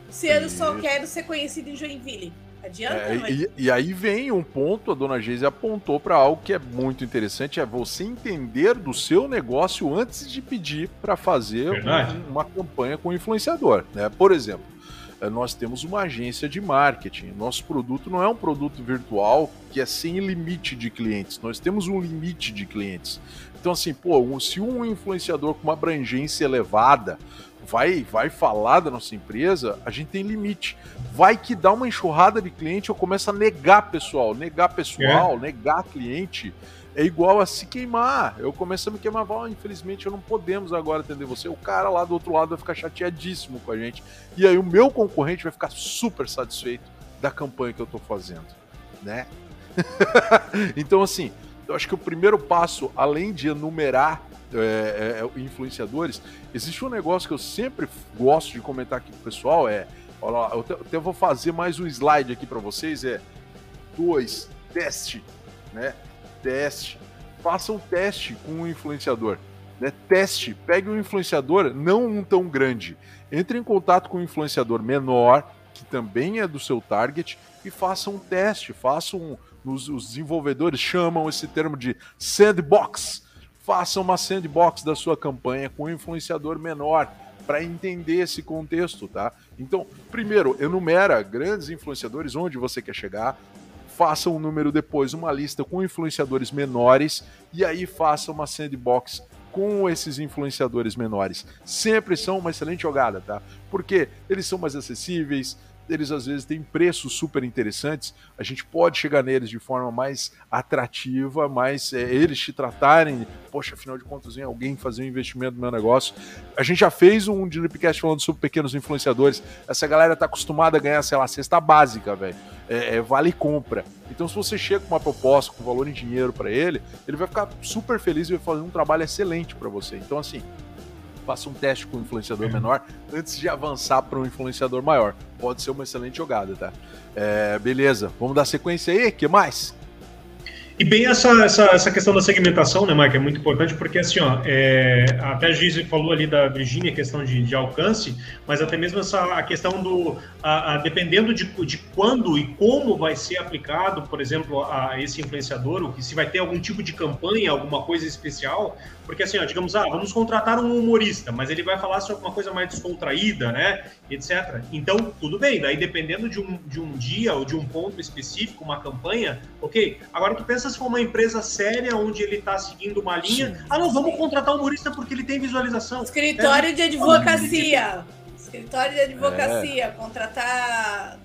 se eu só quero ser conhecido em Joinville? Adianta, é, mas... e, e, aí vem um ponto, a dona Geise apontou para algo que é muito interessante, é você entender do seu negócio antes de pedir para fazer um, uma campanha com influenciador. Né? Por exemplo, nós temos uma agência de marketing. Nosso produto não é um produto virtual que é sem limite de clientes. Nós temos um limite de clientes. Então, assim, pô, se um influenciador com uma abrangência elevada vai, vai falar da nossa empresa, a gente tem limite. Vai que dá uma enxurrada de cliente, eu começo a negar pessoal, negar pessoal, é. negar cliente. É igual a se queimar. Eu começo a me queimar, oh, infelizmente eu não podemos agora atender você. O cara lá do outro lado vai ficar chateadíssimo com a gente. E aí o meu concorrente vai ficar super satisfeito da campanha que eu tô fazendo, né? então assim, eu acho que o primeiro passo, além de enumerar é, é, influenciadores, existe um negócio que eu sempre gosto de comentar aqui com o pessoal, é, olha lá, eu até vou fazer mais um slide aqui para vocês, é dois, teste, né? Teste. Faça um teste com um influenciador. Né? Teste, pegue um influenciador, não um tão grande. Entre em contato com um influenciador menor, que também é do seu target, e faça um teste, faça um. Os, os desenvolvedores chamam esse termo de sandbox faça uma sandbox da sua campanha com um influenciador menor para entender esse contexto, tá? Então, primeiro, enumera grandes influenciadores onde você quer chegar, faça um número depois, uma lista com influenciadores menores e aí faça uma sandbox com esses influenciadores menores. Sempre são uma excelente jogada, tá? Porque eles são mais acessíveis, eles às vezes têm preços super interessantes, a gente pode chegar neles de forma mais atrativa, mais é, eles te tratarem, poxa, afinal de contas, vem alguém fazer um investimento no meu negócio. A gente já fez um Dripcast falando sobre pequenos influenciadores, essa galera tá acostumada a ganhar, sei lá, cesta básica, velho, é, é, vale compra. Então, se você chega com uma proposta, com valor em dinheiro para ele, ele vai ficar super feliz e vai fazer um trabalho excelente para você. Então, assim, faça um teste com um influenciador menor antes de avançar para um influenciador maior. Pode ser uma excelente jogada, tá? É, beleza, vamos dar sequência aí? que mais? E bem essa, essa, essa questão da segmentação, né, Mike, é muito importante, porque assim, ó, é, até a Giz falou ali da Virgínia, questão de, de alcance, mas até mesmo essa a questão do, a, a, dependendo de, de quando e como vai ser aplicado, por exemplo, a esse influenciador, ou se vai ter algum tipo de campanha, alguma coisa especial, porque assim, ó, digamos, ah, vamos contratar um humorista, mas ele vai falar sobre uma coisa mais descontraída, né, etc. Então, tudo bem, daí dependendo de um, de um dia ou de um ponto específico, uma campanha, ok. Agora tu pensa se for uma empresa séria, onde ele está seguindo uma linha, ah não, vamos contratar um humorista porque ele tem visualização. Escritório é, de advocacia. Escritório de advocacia, é. contratar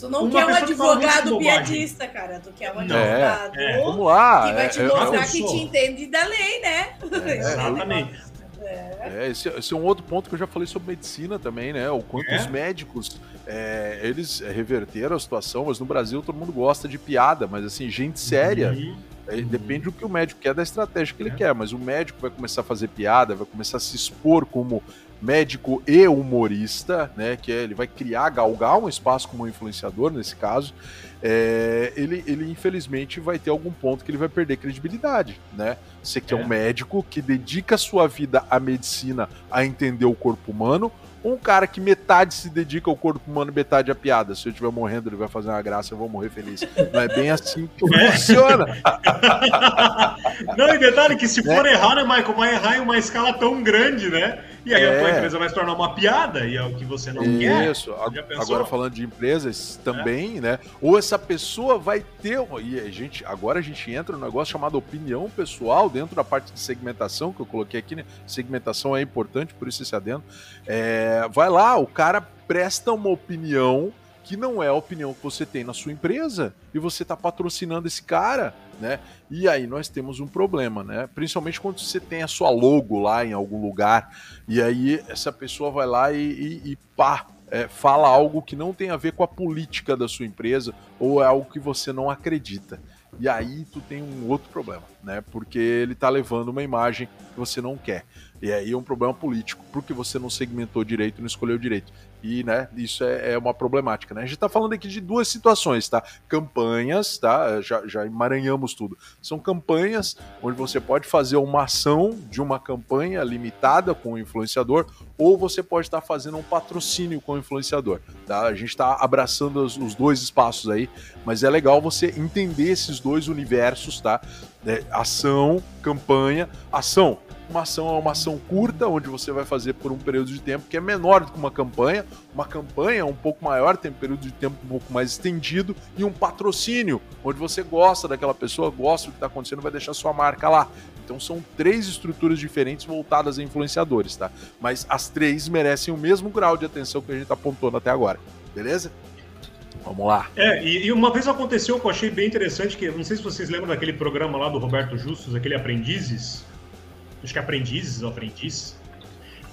Tu não uma quer um advogado piadista, cara. Tu quer um advogado é, é. Vamos lá, que vai te é, mostrar que te entende da lei, né? É, exatamente. É, esse, esse, é um outro ponto que eu já falei sobre medicina também, né? O quanto os médicos é, eles reverteram a situação, mas no Brasil todo mundo gosta de piada, mas assim, gente séria. Uhum. É, depende do que o médico quer, da estratégia que ele quer, mas o médico vai começar a fazer piada, vai começar a se expor como médico e humorista, né? Que é, ele vai criar, galgar um espaço como influenciador nesse caso. É, ele, ele infelizmente vai ter algum ponto que ele vai perder credibilidade, né? Você que é. é um médico que dedica sua vida à medicina, a entender o corpo humano, um cara que metade se dedica ao corpo humano, metade à piada. Se eu estiver morrendo, ele vai fazer uma graça, eu vou morrer feliz. Não é bem assim que é. funciona. Não, e detalhe que se for é. errar, né, Michael, vai errar em uma escala tão grande, né? E aí é. a empresa vai se tornar uma piada e é o que você não Isso. quer. Isso. Agora falando de empresas também, é. né? Ou essa pessoa vai ter. E a gente, agora a gente entra no negócio chamado opinião pessoal dentro da parte de segmentação que eu coloquei aqui, né? Segmentação é importante, por isso esse adendo. É, vai lá, o cara presta uma opinião que não é a opinião que você tem na sua empresa e você está patrocinando esse cara, né? E aí nós temos um problema, né? Principalmente quando você tem a sua logo lá em algum lugar e aí essa pessoa vai lá e, e, e pá, é, fala algo que não tem a ver com a política da sua empresa ou é algo que você não acredita. E aí tu tem um outro problema, né? Porque ele tá levando uma imagem que você não quer. E aí é um problema político, porque você não segmentou direito, não escolheu direito. E, né, isso é, é uma problemática, né? A gente está falando aqui de duas situações, tá? Campanhas, tá? Já, já emaranhamos tudo. São campanhas onde você pode fazer uma ação de uma campanha limitada com o influenciador, ou você pode estar tá fazendo um patrocínio com o influenciador, tá? A gente está abraçando os, os dois espaços aí, mas é legal você entender esses dois universos, tá? É, ação, campanha, ação uma ação é uma ação curta, onde você vai fazer por um período de tempo que é menor do que uma campanha. Uma campanha é um pouco maior, tem um período de tempo um pouco mais estendido. E um patrocínio, onde você gosta daquela pessoa, gosta do que está acontecendo, vai deixar sua marca lá. Então são três estruturas diferentes voltadas a influenciadores, tá? Mas as três merecem o mesmo grau de atenção que a gente está apontando até agora. Beleza? Vamos lá. É, e, e, uma vez aconteceu que eu achei bem interessante, que não sei se vocês lembram daquele programa lá do Roberto Justus, aquele Aprendizes, acho que aprendizes ou aprendiz,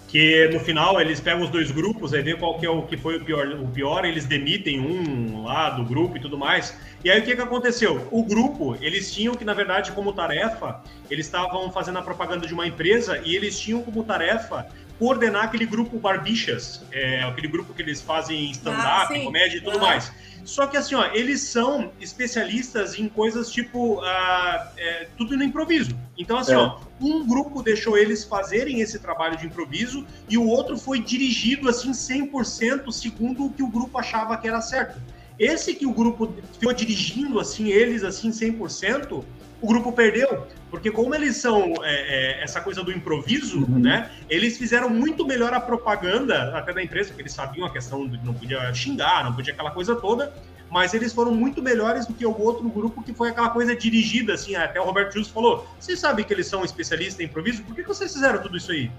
que no final eles pegam os dois grupos, aí vê qual que é o que foi o pior, o pior, eles demitem um lá do grupo e tudo mais. E aí o que, que aconteceu? O grupo, eles tinham que, na verdade, como tarefa, eles estavam fazendo a propaganda de uma empresa e eles tinham como tarefa coordenar aquele grupo Barbichas, é, aquele grupo que eles fazem stand-up, ah, comédia e tudo mais. Só que assim, ó, eles são especialistas em coisas tipo uh, é, tudo no improviso. Então, assim, é. ó, um grupo deixou eles fazerem esse trabalho de improviso e o outro foi dirigido assim 100% segundo o que o grupo achava que era certo. Esse que o grupo ficou dirigindo assim eles assim 100%, o grupo perdeu, porque como eles são é, é, essa coisa do improviso, uhum. né? Eles fizeram muito melhor a propaganda até da empresa, porque eles sabiam a questão de não podia xingar, não podia aquela coisa toda, mas eles foram muito melhores do que o outro grupo que foi aquela coisa dirigida, assim, até o Roberto Justo falou, vocês sabem que eles são especialistas em improviso, por que, que vocês fizeram tudo isso aí?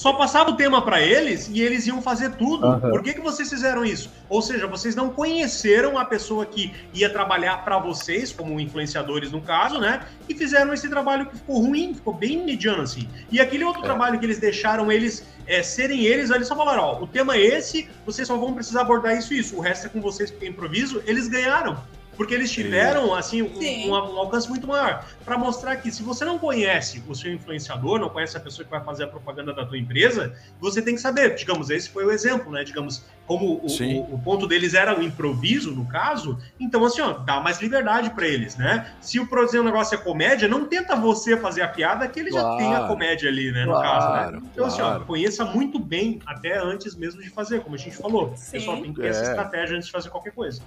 Só passava o tema para eles e eles iam fazer tudo. Uhum. Por que, que vocês fizeram isso? Ou seja, vocês não conheceram a pessoa que ia trabalhar para vocês, como influenciadores no caso, né? E fizeram esse trabalho que ficou ruim, ficou bem mediano assim. E aquele outro é. trabalho que eles deixaram eles é, serem eles, eles só falaram: ó, o tema é esse, vocês só vão precisar abordar isso e isso. O resto é com vocês porque é improviso. Eles ganharam porque eles tiveram assim um, um, um alcance muito maior para mostrar que se você não conhece o seu influenciador, não conhece a pessoa que vai fazer a propaganda da tua empresa, você tem que saber. Digamos, esse foi o exemplo, né? Digamos, como o, o, o, ponto deles era o improviso, no caso, então, assim, ó, dá mais liberdade para eles, né? Se o produzir um negócio é comédia, não tenta você fazer a piada que ele claro, já tem a comédia ali, né? No claro, caso, né? Então, claro. assim, ó, conheça muito bem até antes mesmo de fazer, como a gente falou. Sim. O pessoal tem que ter é. essa estratégia antes de fazer qualquer coisa.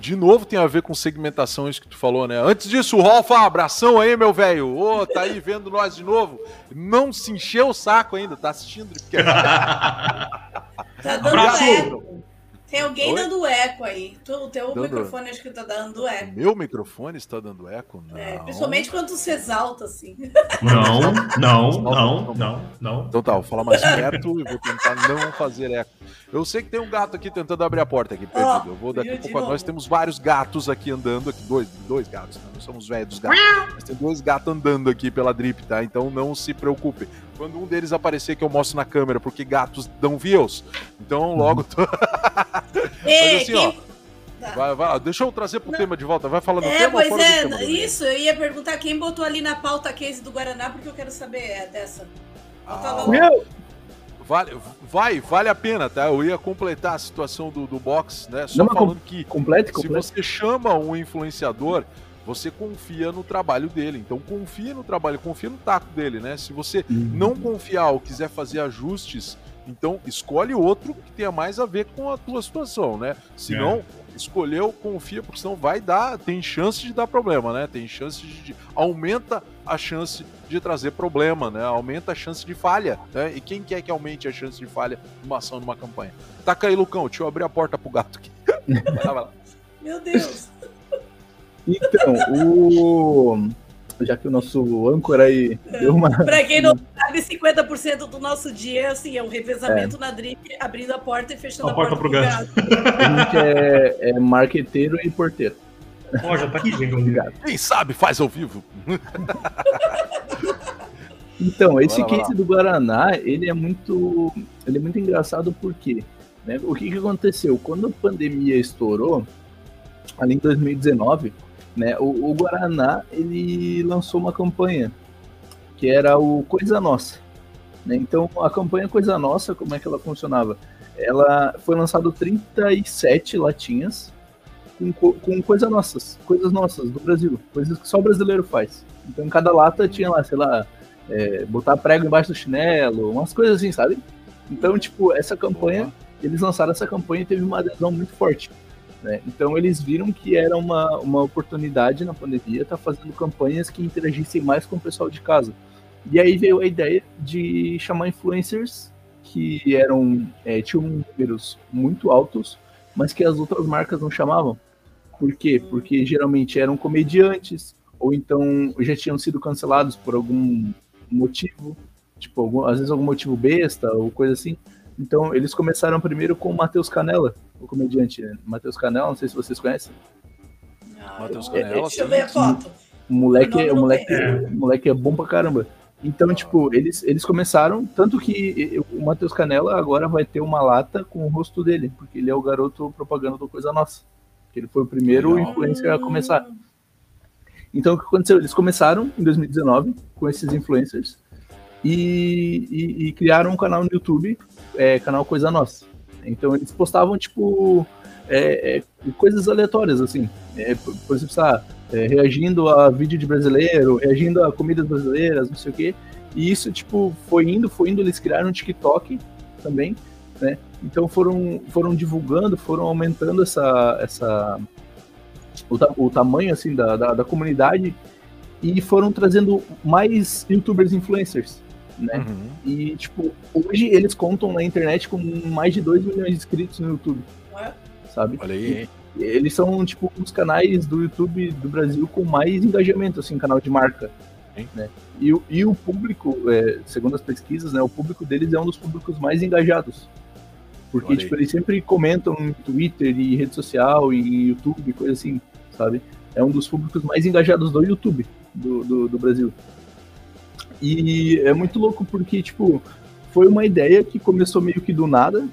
De novo, tem a ver com segmentação, isso que tu falou, né? Antes disso, Rolfa, abração aí, meu velho. Ô, oh, tá aí vendo nós de novo. Não se encheu o saco ainda, tá assistindo? tá dando Abraço. Tem alguém Oi? dando eco aí. O teu dando... microfone acho que tá dando eco. Meu microfone está dando eco? Não. É, principalmente quando você exalta, assim. Não, não, não, não, não. Então tá, vou falar mais perto e vou tentar não fazer eco. Eu sei que tem um gato aqui tentando abrir a porta aqui, perdido. Oh, eu vou daqui a pouco. Nós temos vários gatos aqui andando aqui. Dois, dois gatos, né? Nós somos velhos gatos. Mas tem dois gatos andando aqui pela drip, tá? Então não se preocupe. Quando um deles aparecer que eu mostro na câmera, porque gatos dão views. Então logo. Tô... Ei, Mas assim, quem... ó. Tá. Vai, vai, deixa eu trazer pro Não. tema de volta. Vai falando é, tema pois é, tema, isso, eu ia perguntar quem botou ali na pauta a case do Guaraná, porque eu quero saber é, dessa. Ah, meu! Vale, vai, vale a pena, tá? Eu ia completar a situação do, do box, né? Só Não, falando que complete, complete. se você chama um influenciador, você confia no trabalho dele. Então confia no trabalho, confia no taco dele, né? Se você uhum. não confiar ou quiser fazer ajustes, então escolhe outro que tenha mais a ver com a tua situação, né? Se não, é. escolheu, confia, porque senão vai dar, tem chance de dar problema, né? Tem chance de, de aumenta a chance de trazer problema, né? Aumenta a chance de falha, né? E quem quer que aumente a chance de falha numa ação, numa campanha? Taca aí, Lucão, deixa eu abrir a porta pro gato aqui. Meu Deus. Então, o. Já que o nosso âncora aí deu uma. pra quem não sabe, 50% do nosso dia assim, é um revezamento é. na drip, abrindo a porta e fechando a, a porta, porta pro gato. A gente é, é marqueteiro e porteiro. Ó, já tá aqui, gente. Obrigado. Quem sabe faz ao vivo. Então, esse Bora case lá. do Guaraná, ele é muito, ele é muito engraçado porque, né, o que, que aconteceu? Quando a pandemia estourou, ali em 2019, né, o, o Guaraná, ele lançou uma campanha, que era o Coisa Nossa. Né? Então, a campanha Coisa Nossa, como é que ela funcionava? Ela foi lançado 37 latinhas com, com coisas nossas, coisas nossas do Brasil, coisas que só o brasileiro faz. Então, em cada lata tinha lá, sei lá, é, botar prego embaixo do chinelo, umas coisas assim, sabe? Então, tipo, essa campanha, eles lançaram essa campanha e teve uma adesão muito forte. Né? Então, eles viram que era uma, uma oportunidade na pandemia estar tá fazendo campanhas que interagissem mais com o pessoal de casa. E aí veio a ideia de chamar influencers que eram é, tinham números muito altos, mas que as outras marcas não chamavam. Por quê? Porque geralmente eram comediantes, ou então já tinham sido cancelados por algum motivo, tipo, algum, às vezes algum motivo besta ou coisa assim. Então, eles começaram primeiro com o Matheus Canella, o comediante né? Matheus Canella, não sei se vocês conhecem. Matheus Canella. Deixa eu ver a foto. O moleque, o moleque, o moleque é bom pra caramba. Então, tipo, eles, eles começaram, tanto que o Matheus Canella agora vai ter uma lata com o rosto dele, porque ele é o garoto propaganda do Coisa Nossa. Ele foi o primeiro Legal. influencer a começar. Então, o que aconteceu? Eles começaram em 2019 com esses influencers e, e, e criaram um canal no YouTube, é, canal Coisa Nossa. Então, eles postavam, tipo, é, é, coisas aleatórias, assim. É, por exemplo, sabe, é, reagindo a vídeo de brasileiro, reagindo a comidas brasileiras, não sei o quê. E isso, tipo, foi indo, foi indo, eles criaram um TikTok também, né? Então foram, foram divulgando, foram aumentando essa, essa, o, o tamanho assim da, da, da, comunidade e foram trazendo mais youtubers influencers, né? Uhum. E, tipo, hoje eles contam na internet com mais de 2 milhões de inscritos no YouTube, sabe? Olha aí, e, eles são, tipo, os canais do YouTube do Brasil com mais engajamento, assim, canal de marca. Né? E, e o público, é, segundo as pesquisas, né, o público deles é um dos públicos mais engajados. Porque, tipo, eles sempre comentam no Twitter e rede social e YouTube, coisa assim sabe? É um dos públicos mais engajados do YouTube do, do, do Brasil. E é muito louco porque, tipo, foi uma ideia que começou meio que do nada,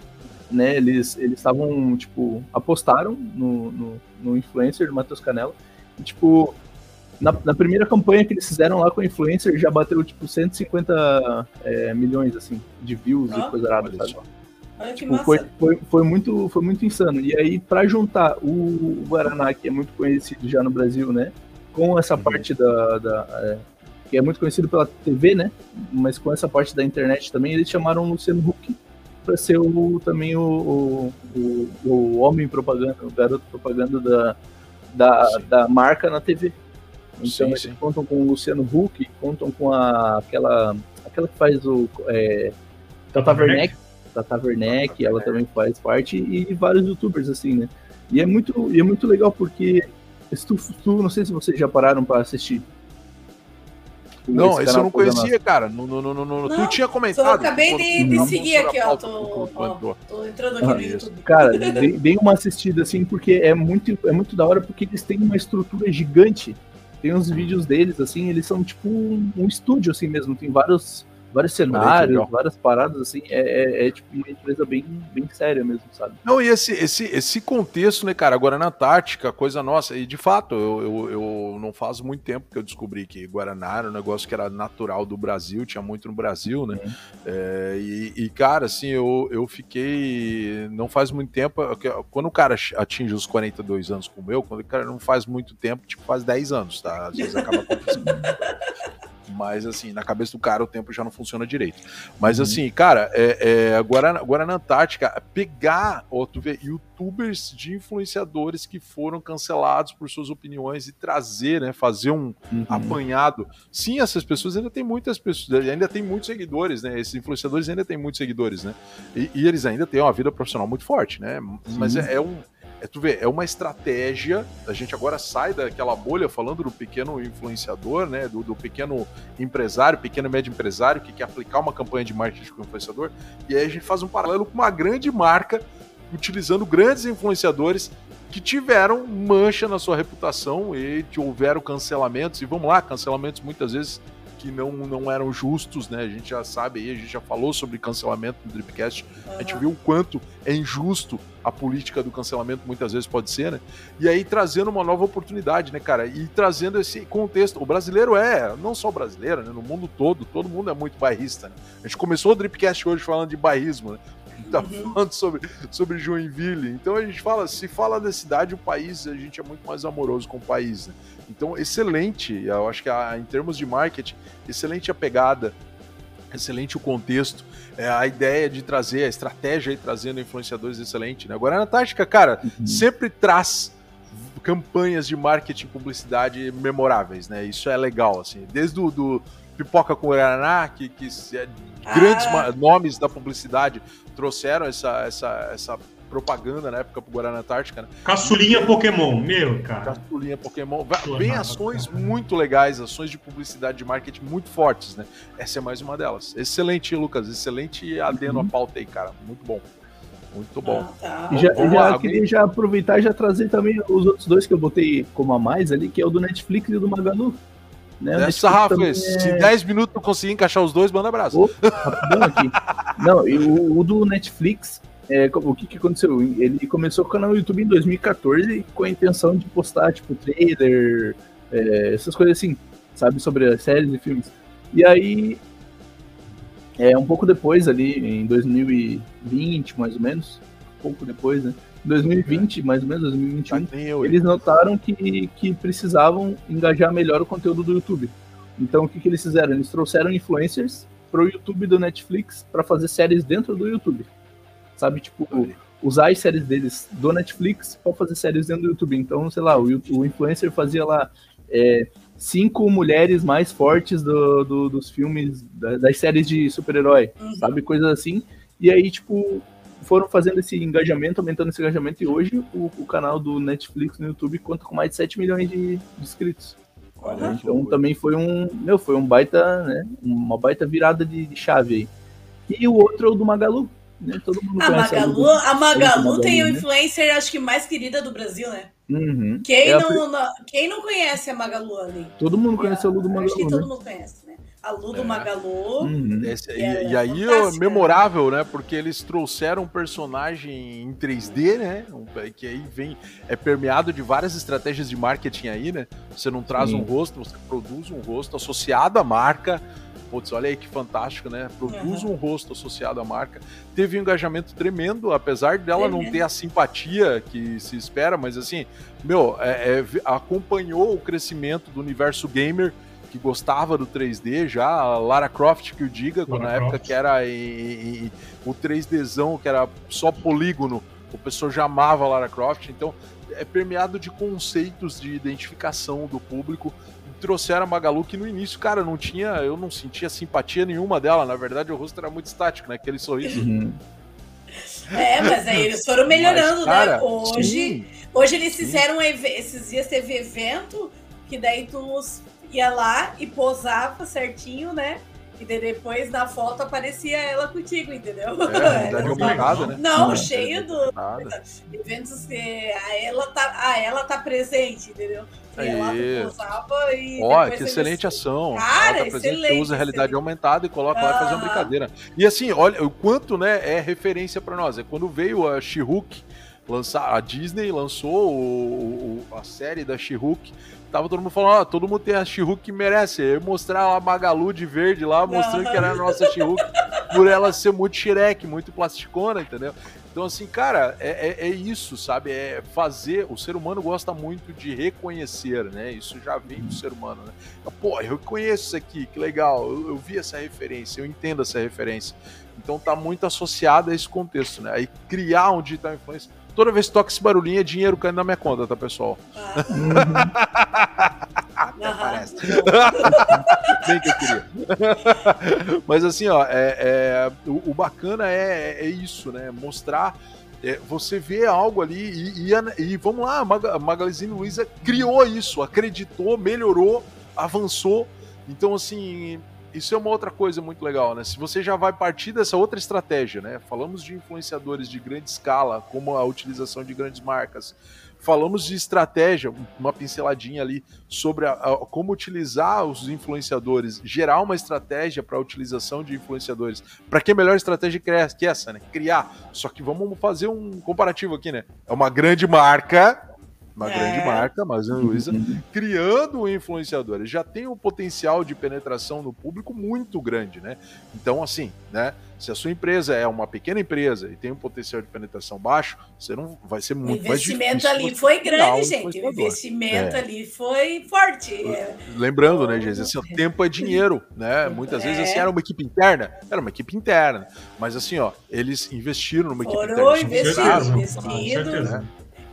né? Eles estavam, tipo, apostaram no, no, no influencer do Matheus Canela. E, tipo, na, na, primeira campanha que eles fizeram lá com o influencer, já bateu, tipo, 150 é, milhões, assim, de views ah, e coisa errada, sabe? tipo, foi, foi, foi, muito, foi muito insano. E aí, para juntar o Guaraná, que é muito conhecido já no Brasil, né? Com essa uhum. parte da. da é, que é muito conhecido pela TV, né? Mas com essa parte da internet também, eles chamaram o Luciano Huck para ser o, também o, o, o, homem propaganda, o garoto propaganda da, da, da marca na TV. Então sim, eles sim. contam com o Luciano Huck, contam com a, aquela, aquela que faz o. É, Tata Werneck, Tata Werneck, ela também faz parte, e vários youtubers, assim, né? E é muito, e é muito legal porque tu, tu, não sei se vocês já pararam para assistir. Não, esse, eu não conhecia, cara. No, no, no, no, tu tinha comentado. Eu acabei de, de seguir aqui, ó. Tô, entrando aqui ah, no YouTube. Cara, dei, uma assistida assim, porque é muito, é muito da hora, porque eles têm uma estrutura gigante. Tem uns vídeos deles, assim, eles são tipo um, um estúdio, assim mesmo. Tem vários vários cenários, várias paradas, assim, é, é, é, tipo uma empresa bem, bem séria mesmo, sabe? Não, e esse, esse, esse contexto, né, cara, agora na Antártica, coisa nossa, e de fato, eu, eu, eu, não faz muito tempo que eu descobri que Guaraná era um negócio que era natural do Brasil, tinha muito no Brasil, né? Uhum. É, e, e, cara, assim, eu, eu fiquei, não faz muito tempo, quando o cara atinge os 42 anos como eu, quando o cara não faz muito tempo, tipo, faz 10 anos, tá? Às vezes acaba acontecendo. Mas, assim, na cabeça do cara o tempo já não funciona direito. Mas, uhum. assim, cara, é, é, agora, agora na Antártica, pegar, ó, tu vê, youtubers de influenciadores que foram cancelados por suas opiniões e trazer, né, fazer um uhum. apanhado. Sim, essas pessoas ainda tem muitas pessoas, ainda tem muitos seguidores, né? Esses influenciadores ainda têm muitos seguidores, né? E, e eles ainda têm uma vida profissional muito forte, né? Mas é, é um é tu vê, é uma estratégia. A gente agora sai daquela bolha falando do pequeno influenciador, né? Do, do pequeno empresário, pequeno e médio empresário que quer aplicar uma campanha de marketing com influenciador. E aí a gente faz um paralelo com uma grande marca utilizando grandes influenciadores que tiveram mancha na sua reputação e houveram cancelamentos. E vamos lá, cancelamentos muitas vezes que não, não eram justos, né? A gente já sabe aí, a gente já falou sobre cancelamento no Dripcast, uhum. a gente viu o quanto é injusto a política do cancelamento muitas vezes pode ser, né? E aí trazendo uma nova oportunidade, né, cara? E trazendo esse contexto. O brasileiro é, não só o brasileiro, né? No mundo todo, todo mundo é muito bairrista, né? A gente começou o Dripcast hoje falando de bairrismo, né? tá uhum. falando sobre, sobre Joinville. Então a gente fala, se fala da cidade, o país, a gente é muito mais amoroso com o país. Né? Então, excelente, eu acho que a, em termos de marketing, excelente a pegada, excelente o contexto, é, a ideia de trazer, a estratégia aí trazendo influenciadores excelente. Né? Agora, a Antártica, cara, uhum. sempre traz campanhas de marketing e publicidade memoráveis, né? Isso é legal, assim. Desde o do Pipoca com Guaraná, que, que é grandes ah. nomes da publicidade trouxeram essa, essa, essa propaganda na época pro Guarana Antártica, né? Caçulinha Pokémon, meu, cara. Caçulinha Pokémon. Bem ações cara. muito legais, ações de publicidade de marketing muito fortes, né? Essa é mais uma delas. Excelente, Lucas. Excelente adendo uhum. a pauta aí, cara. Muito bom. Muito bom. Ah, tá. já, já queria já aproveitar e já trazer também os outros dois que eu botei como a mais ali, que é o do Netflix e do Magalu. Né? Essa, Rafa, é... se 10 minutos eu conseguir encaixar os dois, manda abraço. Opa, aqui. Não, e o, o, do Netflix, é, o que, que aconteceu? Ele começou com o canal no YouTube em 2014 com a intenção de postar, tipo, trailer, é, essas coisas assim, sabe, sobre as séries e filmes. E aí, é, um pouco depois ali, em 2020, mais ou menos, um pouco depois, né? 2020, mais ou menos, 2021, tá eles notaram que, que precisavam engajar melhor o conteúdo do YouTube. Então, o que, que eles fizeram? Eles trouxeram influencers pro YouTube do Netflix para fazer séries dentro do YouTube. Sabe, tipo, usar as séries deles do Netflix para fazer séries dentro do YouTube. Então, sei lá, o, o influencer fazia lá é, cinco mulheres mais fortes do, do dos filmes, das séries de super-herói, uhum. sabe? Coisas assim. E aí, tipo, foram fazendo esse engajamento, aumentando esse engajamento, e hoje o, o canal do Netflix no YouTube conta com mais de 7 milhões de, de inscritos. Olha, então também foi um, meu, foi um baita, né, uma baita virada de, de chave aí. E o outro é o do Magalu, né? Todo mundo a Magalu, a, a Magalu tem o né? influencer, acho que mais querida do Brasil, né? Uhum. Quem, é não, a... quem não conhece a Magalu ali? Todo mundo conhece a Lu do Magalu. Acho que todo né? mundo conhece, né? A Lu do é. Magalu. Uhum. Esse, e, é e, aí é memorável, né? Porque eles trouxeram um personagem em 3D, né? Que aí vem, é permeado de várias estratégias de marketing aí, né? Você não traz um rosto, você produz um rosto associado à marca. Putz, olha aí que fantástico, né? Produz uhum. um rosto associado à marca. Teve um engajamento tremendo, apesar dela não ter a simpatia que se espera, mas assim, meu, é, é, acompanhou o crescimento do universo gamer que gostava do 3D já, a Lara Croft que o diga, Lara na Croft. época que era em, em, o 3Dzão, que era só polígono, o pessoal já amava a Lara Croft, então é permeado de conceitos de identificação do público. Trouxeram a Magalu que no início, cara, não tinha, eu não sentia simpatia nenhuma dela, na verdade o rosto era muito estático, né? Aquele sorriso. Uhum. É, mas aí eles foram melhorando, mas, né? cara, né? Hoje, sim, hoje eles fizeram esses dias teve evento que daí tu ia lá e posava certinho, né? E depois na foto aparecia ela contigo, entendeu? É, é né? Não, é, cheio do eventos que a ela tá, a ela tá presente, entendeu? Ela posava e. Ó, que excelente eles... ação. Cara, ela tá presente, excelente, usa a realidade excelente. aumentada e coloca lá e faz uma brincadeira. E assim, olha, o quanto né, é referência para nós. É quando veio a She-Hulk lançar, a Disney lançou o, o, a série da She-Hulk tava todo mundo falando, ó, todo mundo tem a she que merece. Eu mostrar a Magalu de verde lá, mostrando que era a nossa she por ela ser muito xereque, muito plasticona, entendeu? Então, assim, cara, é, é, é, isso, sabe? É fazer. O ser humano gosta muito de reconhecer, né? Isso já vem do ser humano, né? Pô, eu conheço isso aqui, que legal, eu, eu vi essa referência, eu entendo essa referência. Então tá muito associado a esse contexto, né? Aí criar um digital influencer Toda vez que toca esse barulhinho é dinheiro caindo na minha conta, tá, pessoal? Ah. Parece. Bem que eu queria. Mas assim, ó, é, é o, o, bacana é, é isso, né? Mostrar é, você vê algo ali e, e, e vamos lá, a Magazine Luiza criou isso, acreditou, melhorou, avançou. Então, assim, isso é uma outra coisa muito legal, né? Se você já vai partir dessa outra estratégia, né? Falamos de influenciadores de grande escala, como a utilização de grandes marcas. Falamos de estratégia, uma pinceladinha ali sobre a, a, como utilizar os influenciadores, gerar uma estratégia para a utilização de influenciadores. Para que melhor estratégia que essa, né? Criar. Só que vamos fazer um comparativo aqui, né? É uma grande marca uma é. grande marca, Magazine Luiza, uhum. criando influenciadores. Já tem um potencial de penetração no público muito grande, né? Então, assim, né? Se a sua empresa é uma pequena empresa e tem um potencial de penetração baixo, você não vai ser muito. O investimento ali foi grande, gente. O investimento é. ali foi forte. Lembrando, né, Jesus, assim, o tempo é dinheiro, né? Muitas é. vezes assim, era uma equipe interna, era uma equipe interna, mas assim, ó, eles investiram numa equipe Foram interna. Investiram, investido, né?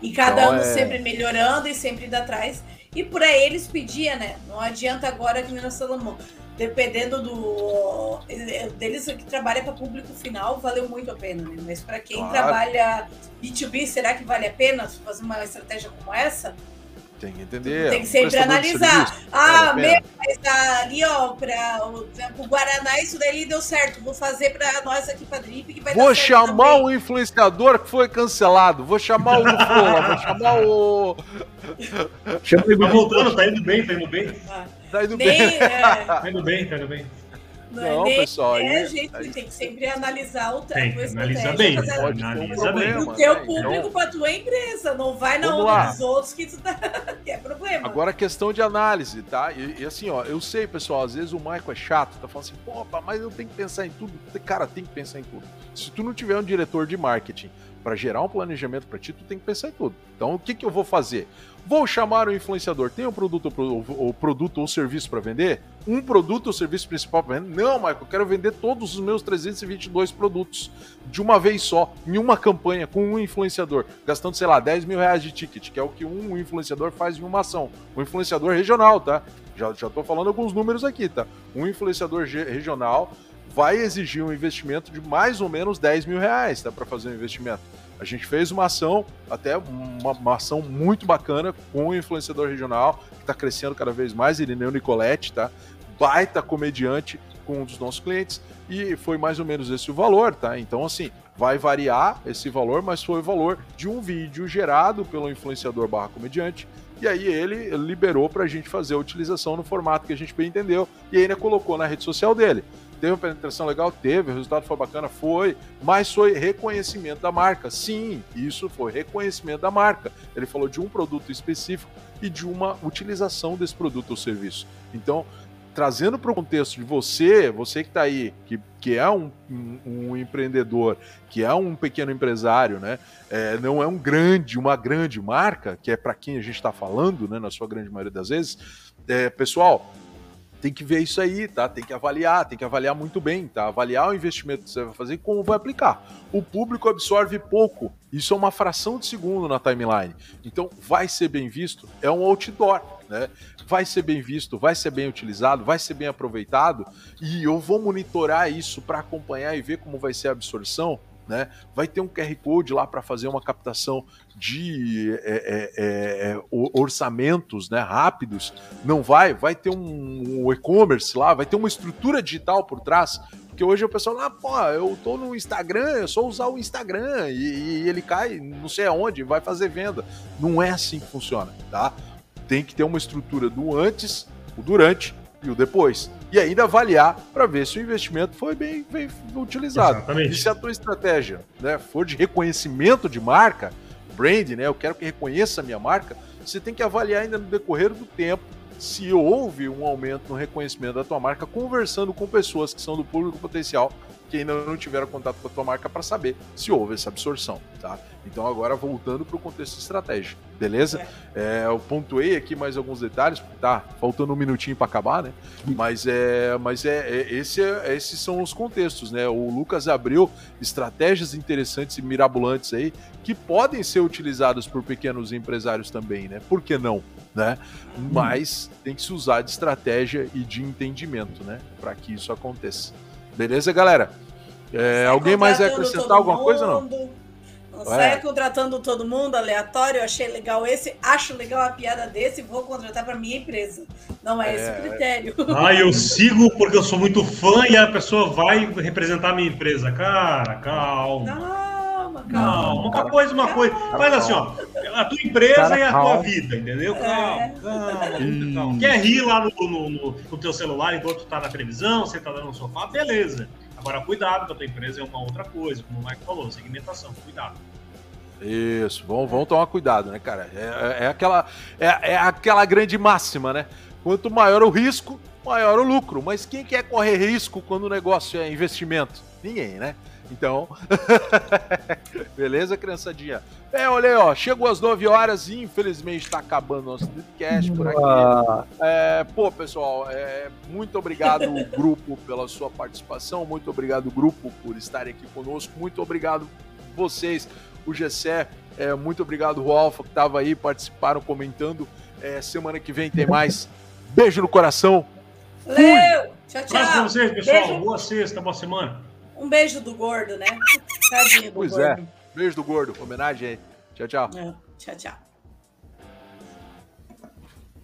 E cada então, ano é... sempre melhorando e sempre indo atrás. E para eles pedia, né? Não adianta agora que nós Salomão. Dependendo do deles que trabalha para público final, valeu muito a pena, né? Mas para quem claro. trabalha B2B, será que vale a pena fazer uma estratégia como essa? Tem que entender. Tem que sempre analisar. Ah, meu, mas ali, ó, para o Guaraná, isso daí deu certo. Vou fazer para nós aqui para Drip que vai Vou chamar o influenciador que foi cancelado. Vou chamar o Lufola, vou chamar o. Chama o tá voltando, tá indo bem, tá indo bem. Ah. Tá indo bem. É... tá indo bem, tá indo bem. Não, é pessoal. É, aí, gente, aí... tem que sempre analisar o tem, Analisa bem. Pode analisa bem. O teu público então... para tua empresa. Não vai na onda lá. dos outros que, tu tá... que é problema. Agora, questão de análise, tá? E, e, assim, ó, eu sei, pessoal, às vezes o Michael é chato, tá falando assim, pô, mas eu tenho que pensar em tudo. Cara, tem que pensar em tudo. Se tu não tiver um diretor de marketing para gerar um planejamento para ti, tu tem que pensar em tudo. Então, o que, que eu vou fazer? Vou chamar o influenciador. Tem um produto ou produto ou serviço para vender? Um produto ou serviço principal para vender? Não, Michael, eu quero vender todos os meus 322 produtos de uma vez só, em uma campanha, com um influenciador, gastando, sei lá, 10 mil reais de ticket, que é o que um influenciador faz em uma ação. Um influenciador regional, tá? Já, já tô falando alguns números aqui, tá? Um influenciador regional vai exigir um investimento de mais ou menos 10 mil reais, tá? Para fazer um investimento. A gente fez uma ação, até uma, uma ação muito bacana com o influenciador regional, que está crescendo cada vez mais, Irineu Nicoletti, tá? Baita comediante com um dos nossos clientes, e foi mais ou menos esse o valor, tá? Então, assim, vai variar esse valor, mas foi o valor de um vídeo gerado pelo influenciador barra comediante, e aí ele liberou para a gente fazer a utilização no formato que a gente bem entendeu, e ainda colocou na rede social dele. Teve uma penetração legal? Teve. O resultado foi bacana? Foi. Mas foi reconhecimento da marca. Sim, isso foi reconhecimento da marca. Ele falou de um produto específico e de uma utilização desse produto ou serviço. Então, trazendo para o contexto de você, você que está aí, que, que é um, um, um, empreendedor, que é um pequeno empresário, né? É, não é um grande, uma grande marca, que é para quem a gente está falando, né? Na sua grande maioria das vezes. É, pessoal, tem que ver isso aí, tá? Tem que avaliar, tem que avaliar muito bem, tá? Avaliar o investimento que você vai fazer e como vai aplicar. O público absorve pouco, isso é uma fração de segundo na timeline. Então, vai ser bem visto, é um outdoor, né? Vai ser bem visto, vai ser bem utilizado, vai ser bem aproveitado e eu vou monitorar isso para acompanhar e ver como vai ser a absorção né? Vai ter um QR Code lá para fazer uma captação de é, é, é, é orçamentos né, rápidos. Não vai, vai ter um, um e-commerce lá, vai ter uma estrutura digital por trás. Porque hoje o pessoal, ah, pô, eu tô no Instagram, eu só usar o Instagram e, e ele cai não sei aonde, vai fazer venda. Não é assim que funciona, tá? Tem que ter uma estrutura do antes, o durante e o depois. E ainda avaliar para ver se o investimento foi bem, bem utilizado. Exatamente. E se a tua estratégia né, for de reconhecimento de marca, brand, né? Eu quero que reconheça a minha marca, você tem que avaliar ainda no decorrer do tempo se houve um aumento no reconhecimento da tua marca conversando com pessoas que são do público potencial que ainda não tiveram contato com a tua marca para saber se houve essa absorção, tá? Então agora voltando para o contexto de estratégia, beleza? É. É, eu pontuei aqui mais alguns detalhes, porque tá faltando um minutinho para acabar, né? Mas é, mas é, é, esse é, esses são os contextos, né? O Lucas abriu estratégias interessantes e mirabolantes aí que podem ser utilizadas por pequenos empresários também, né? Por que não, né? Hum. Mas tem que se usar de estratégia e de entendimento, né? Para que isso aconteça. Beleza, galera? É, alguém mais vai acrescentar alguma mundo, coisa não? Não saia contratando todo mundo aleatório. Eu achei legal esse, acho legal a piada desse, vou contratar para minha empresa. Não é, é esse o critério. Ah, eu sigo porque eu sou muito fã e a pessoa vai representar a minha empresa. Cara, calma. Calma, calma. Uma coisa, uma coisa. Mas assim, ó, a tua empresa Cara, é a tua vida, entendeu? Calma, é. calma, calma. Quer rir lá no, no, no, no teu celular enquanto tu tá na televisão, você tá dando no sofá, beleza. Agora, cuidado, que a tua empresa é uma outra coisa, como o Mike falou, segmentação, cuidado. Isso, vamos, vamos tomar cuidado, né, cara? É, é, é aquela, é, é aquela grande máxima, né? Quanto maior o risco, maior o lucro. Mas quem quer correr risco quando o negócio é investimento? Ninguém, né? Então, beleza, criançadinha? É, olha aí, ó, chegou às 9 horas e infelizmente está acabando nosso podcast por aqui. Ah. É, pô, pessoal, é, muito obrigado, grupo, pela sua participação, muito obrigado, grupo, por estarem aqui conosco, muito obrigado vocês, o Gessé, é, muito obrigado, o Alfa, que estava aí, participaram, comentando. É, semana que vem tem mais. Beijo no coração. Valeu! Tchau, tchau. Pra vocês, pessoal. Beijo. Boa sexta, boa semana. Um beijo do gordo, né? Tadinho do pois é. gordo. é. Beijo do gordo. Homenagem aí. Tchau, tchau. É. Tchau, tchau.